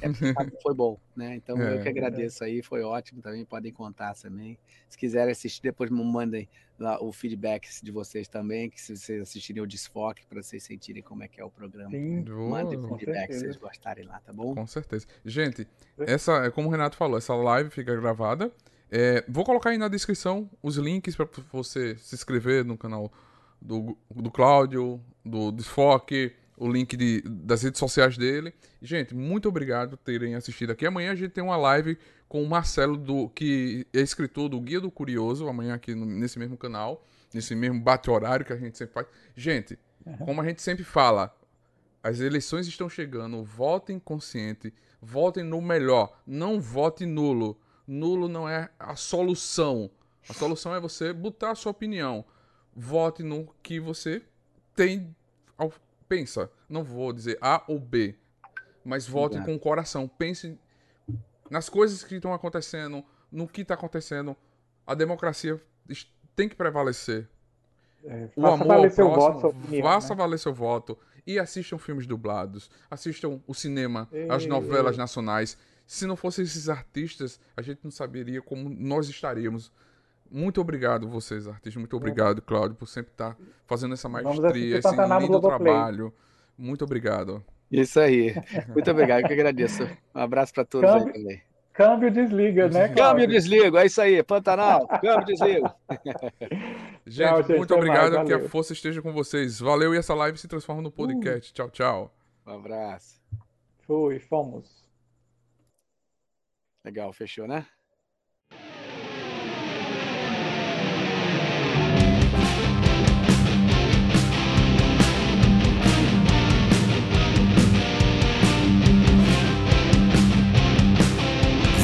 é foi bom, né? Então é, eu que agradeço aí, foi ótimo também, podem contar também. Se quiserem assistir, depois me mandem lá o feedback de vocês também, que se vocês assistirem o desfoque, para vocês sentirem como é que é o programa. Sim, mandem feedback se vocês gostarem lá, tá bom? Com certeza. Gente, essa, como o Renato falou, essa live fica gravada. É, vou colocar aí na descrição os links para você se inscrever no canal do, do Cláudio, do Desfoque, o link de, das redes sociais dele. Gente, muito obrigado por terem assistido aqui. Amanhã a gente tem uma live com o Marcelo, do, que é escritor do Guia do Curioso, amanhã aqui no, nesse mesmo canal. nesse mesmo bate-horário que a gente sempre faz. Gente, como a gente sempre fala, as eleições estão chegando, votem consciente, votem no melhor, não vote nulo. Nulo não é a solução. A solução é você botar a sua opinião. Vote no que você tem. Pensa, não vou dizer A ou B, mas vote Exato. com o coração. Pense nas coisas que estão acontecendo, no que está acontecendo. A democracia tem que prevalecer. É, o amor valer ao próximo, voto, opinião, faça né? valer seu voto e assistam filmes dublados, assistam o cinema, ei, as novelas ei. nacionais. Se não fossem esses artistas, a gente não saberia como nós estaríamos. Muito obrigado vocês, artistas. Muito obrigado, Cláudio, por sempre estar fazendo essa maestria, esse lindo trabalho. Muito obrigado. Isso aí. Muito obrigado, eu que agradeço. Um abraço para todos câmbio, aí também. Câmbio desliga, né? Cláudio? Câmbio desliga, é isso aí. Pantanal, câmbio desliga. (laughs) gente, tchau, gente, muito obrigado. Mais, que a força esteja com vocês. Valeu e essa live se transforma no podcast. Uh. Tchau, tchau. Um abraço. Fui, fomos. Legal, fechou, né?